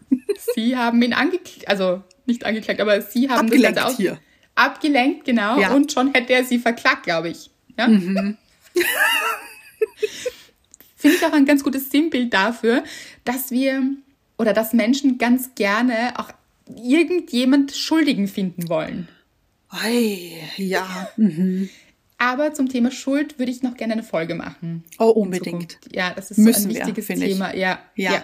Speaker 1: Sie haben ihn angeklagt, also nicht angeklagt, aber sie haben
Speaker 2: abgelenkt das auch hier.
Speaker 1: abgelenkt, genau. Ja. Und schon hätte er sie verklagt, glaube ich. Ja? Mhm. Finde ich auch ein ganz gutes Sinnbild dafür, dass wir oder dass Menschen ganz gerne auch irgendjemand Schuldigen finden wollen.
Speaker 2: Ei, ja. Mhm.
Speaker 1: Aber zum Thema Schuld würde ich noch gerne eine Folge machen.
Speaker 2: Oh, unbedingt.
Speaker 1: Ja, das ist Müssen so ein wichtiges wir, Thema. Ja, ja, ja.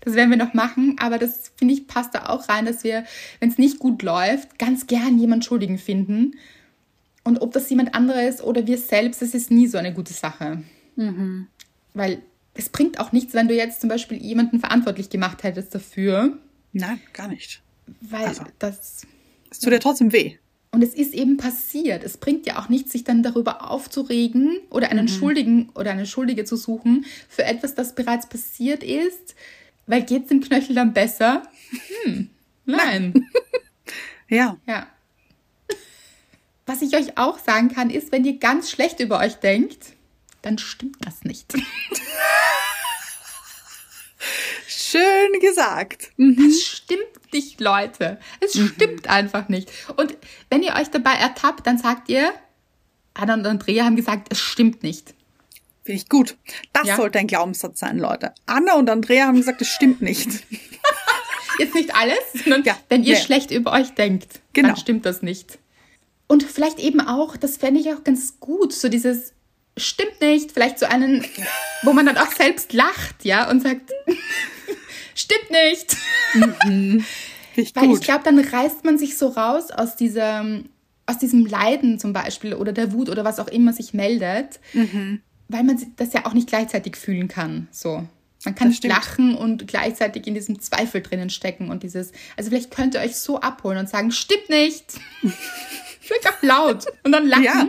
Speaker 1: Das werden wir noch machen, aber das finde ich passt da auch rein, dass wir, wenn es nicht gut läuft, ganz gern jemanden Schuldigen finden. Und ob das jemand anderes oder wir selbst, das ist nie so eine gute Sache. Mhm. Weil es bringt auch nichts, wenn du jetzt zum Beispiel jemanden verantwortlich gemacht hättest dafür.
Speaker 2: Nein, gar nicht.
Speaker 1: Weil also, das.
Speaker 2: Es tut ja trotzdem weh.
Speaker 1: Und es ist eben passiert. Es bringt ja auch nichts, sich dann darüber aufzuregen oder einen mhm. Schuldigen oder eine Schuldige zu suchen für etwas, das bereits passiert ist. Weil geht es dem Knöchel dann besser? Hm, nein.
Speaker 2: ja.
Speaker 1: Ja. Was ich euch auch sagen kann, ist, wenn ihr ganz schlecht über euch denkt, dann stimmt das nicht.
Speaker 2: Schön gesagt.
Speaker 1: Mhm. Das stimmt nicht, Leute. Es mhm. stimmt einfach nicht. Und wenn ihr euch dabei ertappt, dann sagt ihr, Anna und Andrea haben gesagt, es stimmt nicht.
Speaker 2: Finde ich gut. Das ja. sollte ein Glaubenssatz sein, Leute. Anna und Andrea haben gesagt, es stimmt nicht.
Speaker 1: Jetzt nicht alles, sondern ja. wenn ihr ja. schlecht über euch denkt, genau. dann stimmt das nicht. Und vielleicht eben auch, das fände ich auch ganz gut, so dieses stimmt nicht, vielleicht so einen, wo man dann auch selbst lacht, ja, und sagt, stimmt nicht. Mhm. Ich Weil gut. ich glaube, dann reißt man sich so raus aus dieser, aus diesem Leiden zum Beispiel oder der Wut oder was auch immer sich meldet, mhm. Weil man das ja auch nicht gleichzeitig fühlen kann. So. Man kann nicht lachen und gleichzeitig in diesem Zweifel drinnen stecken und dieses, also vielleicht könnt ihr euch so abholen und sagen, stimmt nicht. Vielleicht auch laut und dann lachen ja,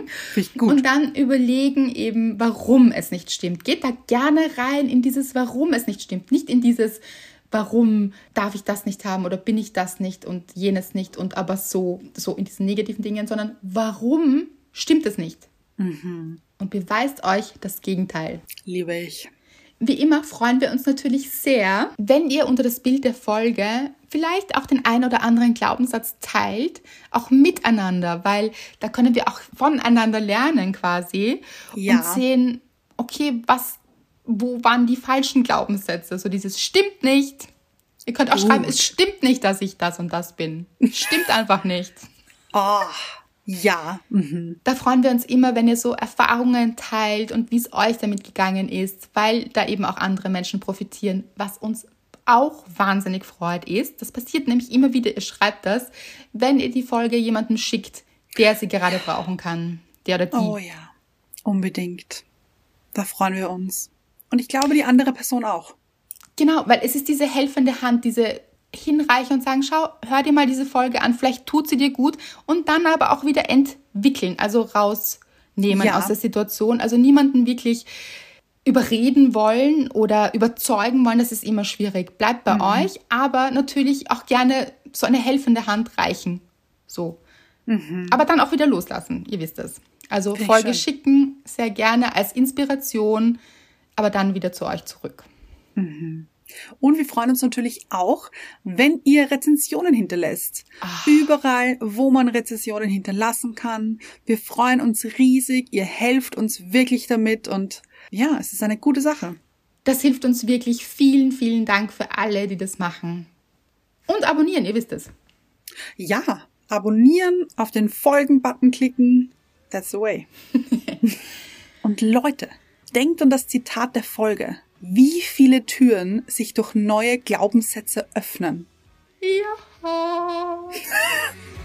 Speaker 1: gut. und dann überlegen eben, warum es nicht stimmt. Geht da gerne rein in dieses, warum es nicht stimmt, nicht in dieses, warum darf ich das nicht haben oder bin ich das nicht und jenes nicht und aber so, so in diesen negativen Dingen, sondern warum stimmt es nicht? Mhm. Und beweist euch das Gegenteil.
Speaker 2: Liebe ich.
Speaker 1: Wie immer freuen wir uns natürlich sehr, wenn ihr unter das Bild der Folge vielleicht auch den ein oder anderen Glaubenssatz teilt, auch miteinander, weil da können wir auch voneinander lernen quasi ja. und sehen, okay, was, wo waren die falschen Glaubenssätze? So dieses stimmt nicht. Ihr könnt auch Gut. schreiben, es stimmt nicht, dass ich das und das bin. Stimmt einfach nicht.
Speaker 2: Oh, ja.
Speaker 1: Mhm. Da freuen wir uns immer, wenn ihr so Erfahrungen teilt und wie es euch damit gegangen ist, weil da eben auch andere Menschen profitieren, was uns auch wahnsinnig freut ist. Das passiert nämlich immer wieder, ihr schreibt das, wenn ihr die Folge jemandem schickt, der sie gerade brauchen kann. Der oder die.
Speaker 2: Oh ja, unbedingt. Da freuen wir uns. Und ich glaube, die andere Person auch.
Speaker 1: Genau, weil es ist diese helfende Hand, diese hinreichen und sagen, schau, hör dir mal diese Folge an, vielleicht tut sie dir gut und dann aber auch wieder entwickeln, also rausnehmen ja. aus der Situation. Also niemanden wirklich überreden wollen oder überzeugen wollen, das ist immer schwierig. Bleibt bei mhm. euch, aber natürlich auch gerne so eine helfende Hand reichen. So. Mhm. Aber dann auch wieder loslassen, ihr wisst es. Also Finde Folge schicken, sehr gerne als Inspiration, aber dann wieder zu euch zurück.
Speaker 2: Mhm. Und wir freuen uns natürlich auch, wenn ihr Rezensionen hinterlässt. Ach. Überall, wo man Rezensionen hinterlassen kann. Wir freuen uns riesig. Ihr helft uns wirklich damit und ja, es ist eine gute Sache.
Speaker 1: Das hilft uns wirklich. Vielen, vielen Dank für alle, die das machen. Und abonnieren, ihr wisst es.
Speaker 2: Ja, abonnieren, auf den Folgen-Button klicken. That's the way. und Leute, denkt an das Zitat der Folge wie viele Türen sich durch neue Glaubenssätze öffnen.
Speaker 1: Ja.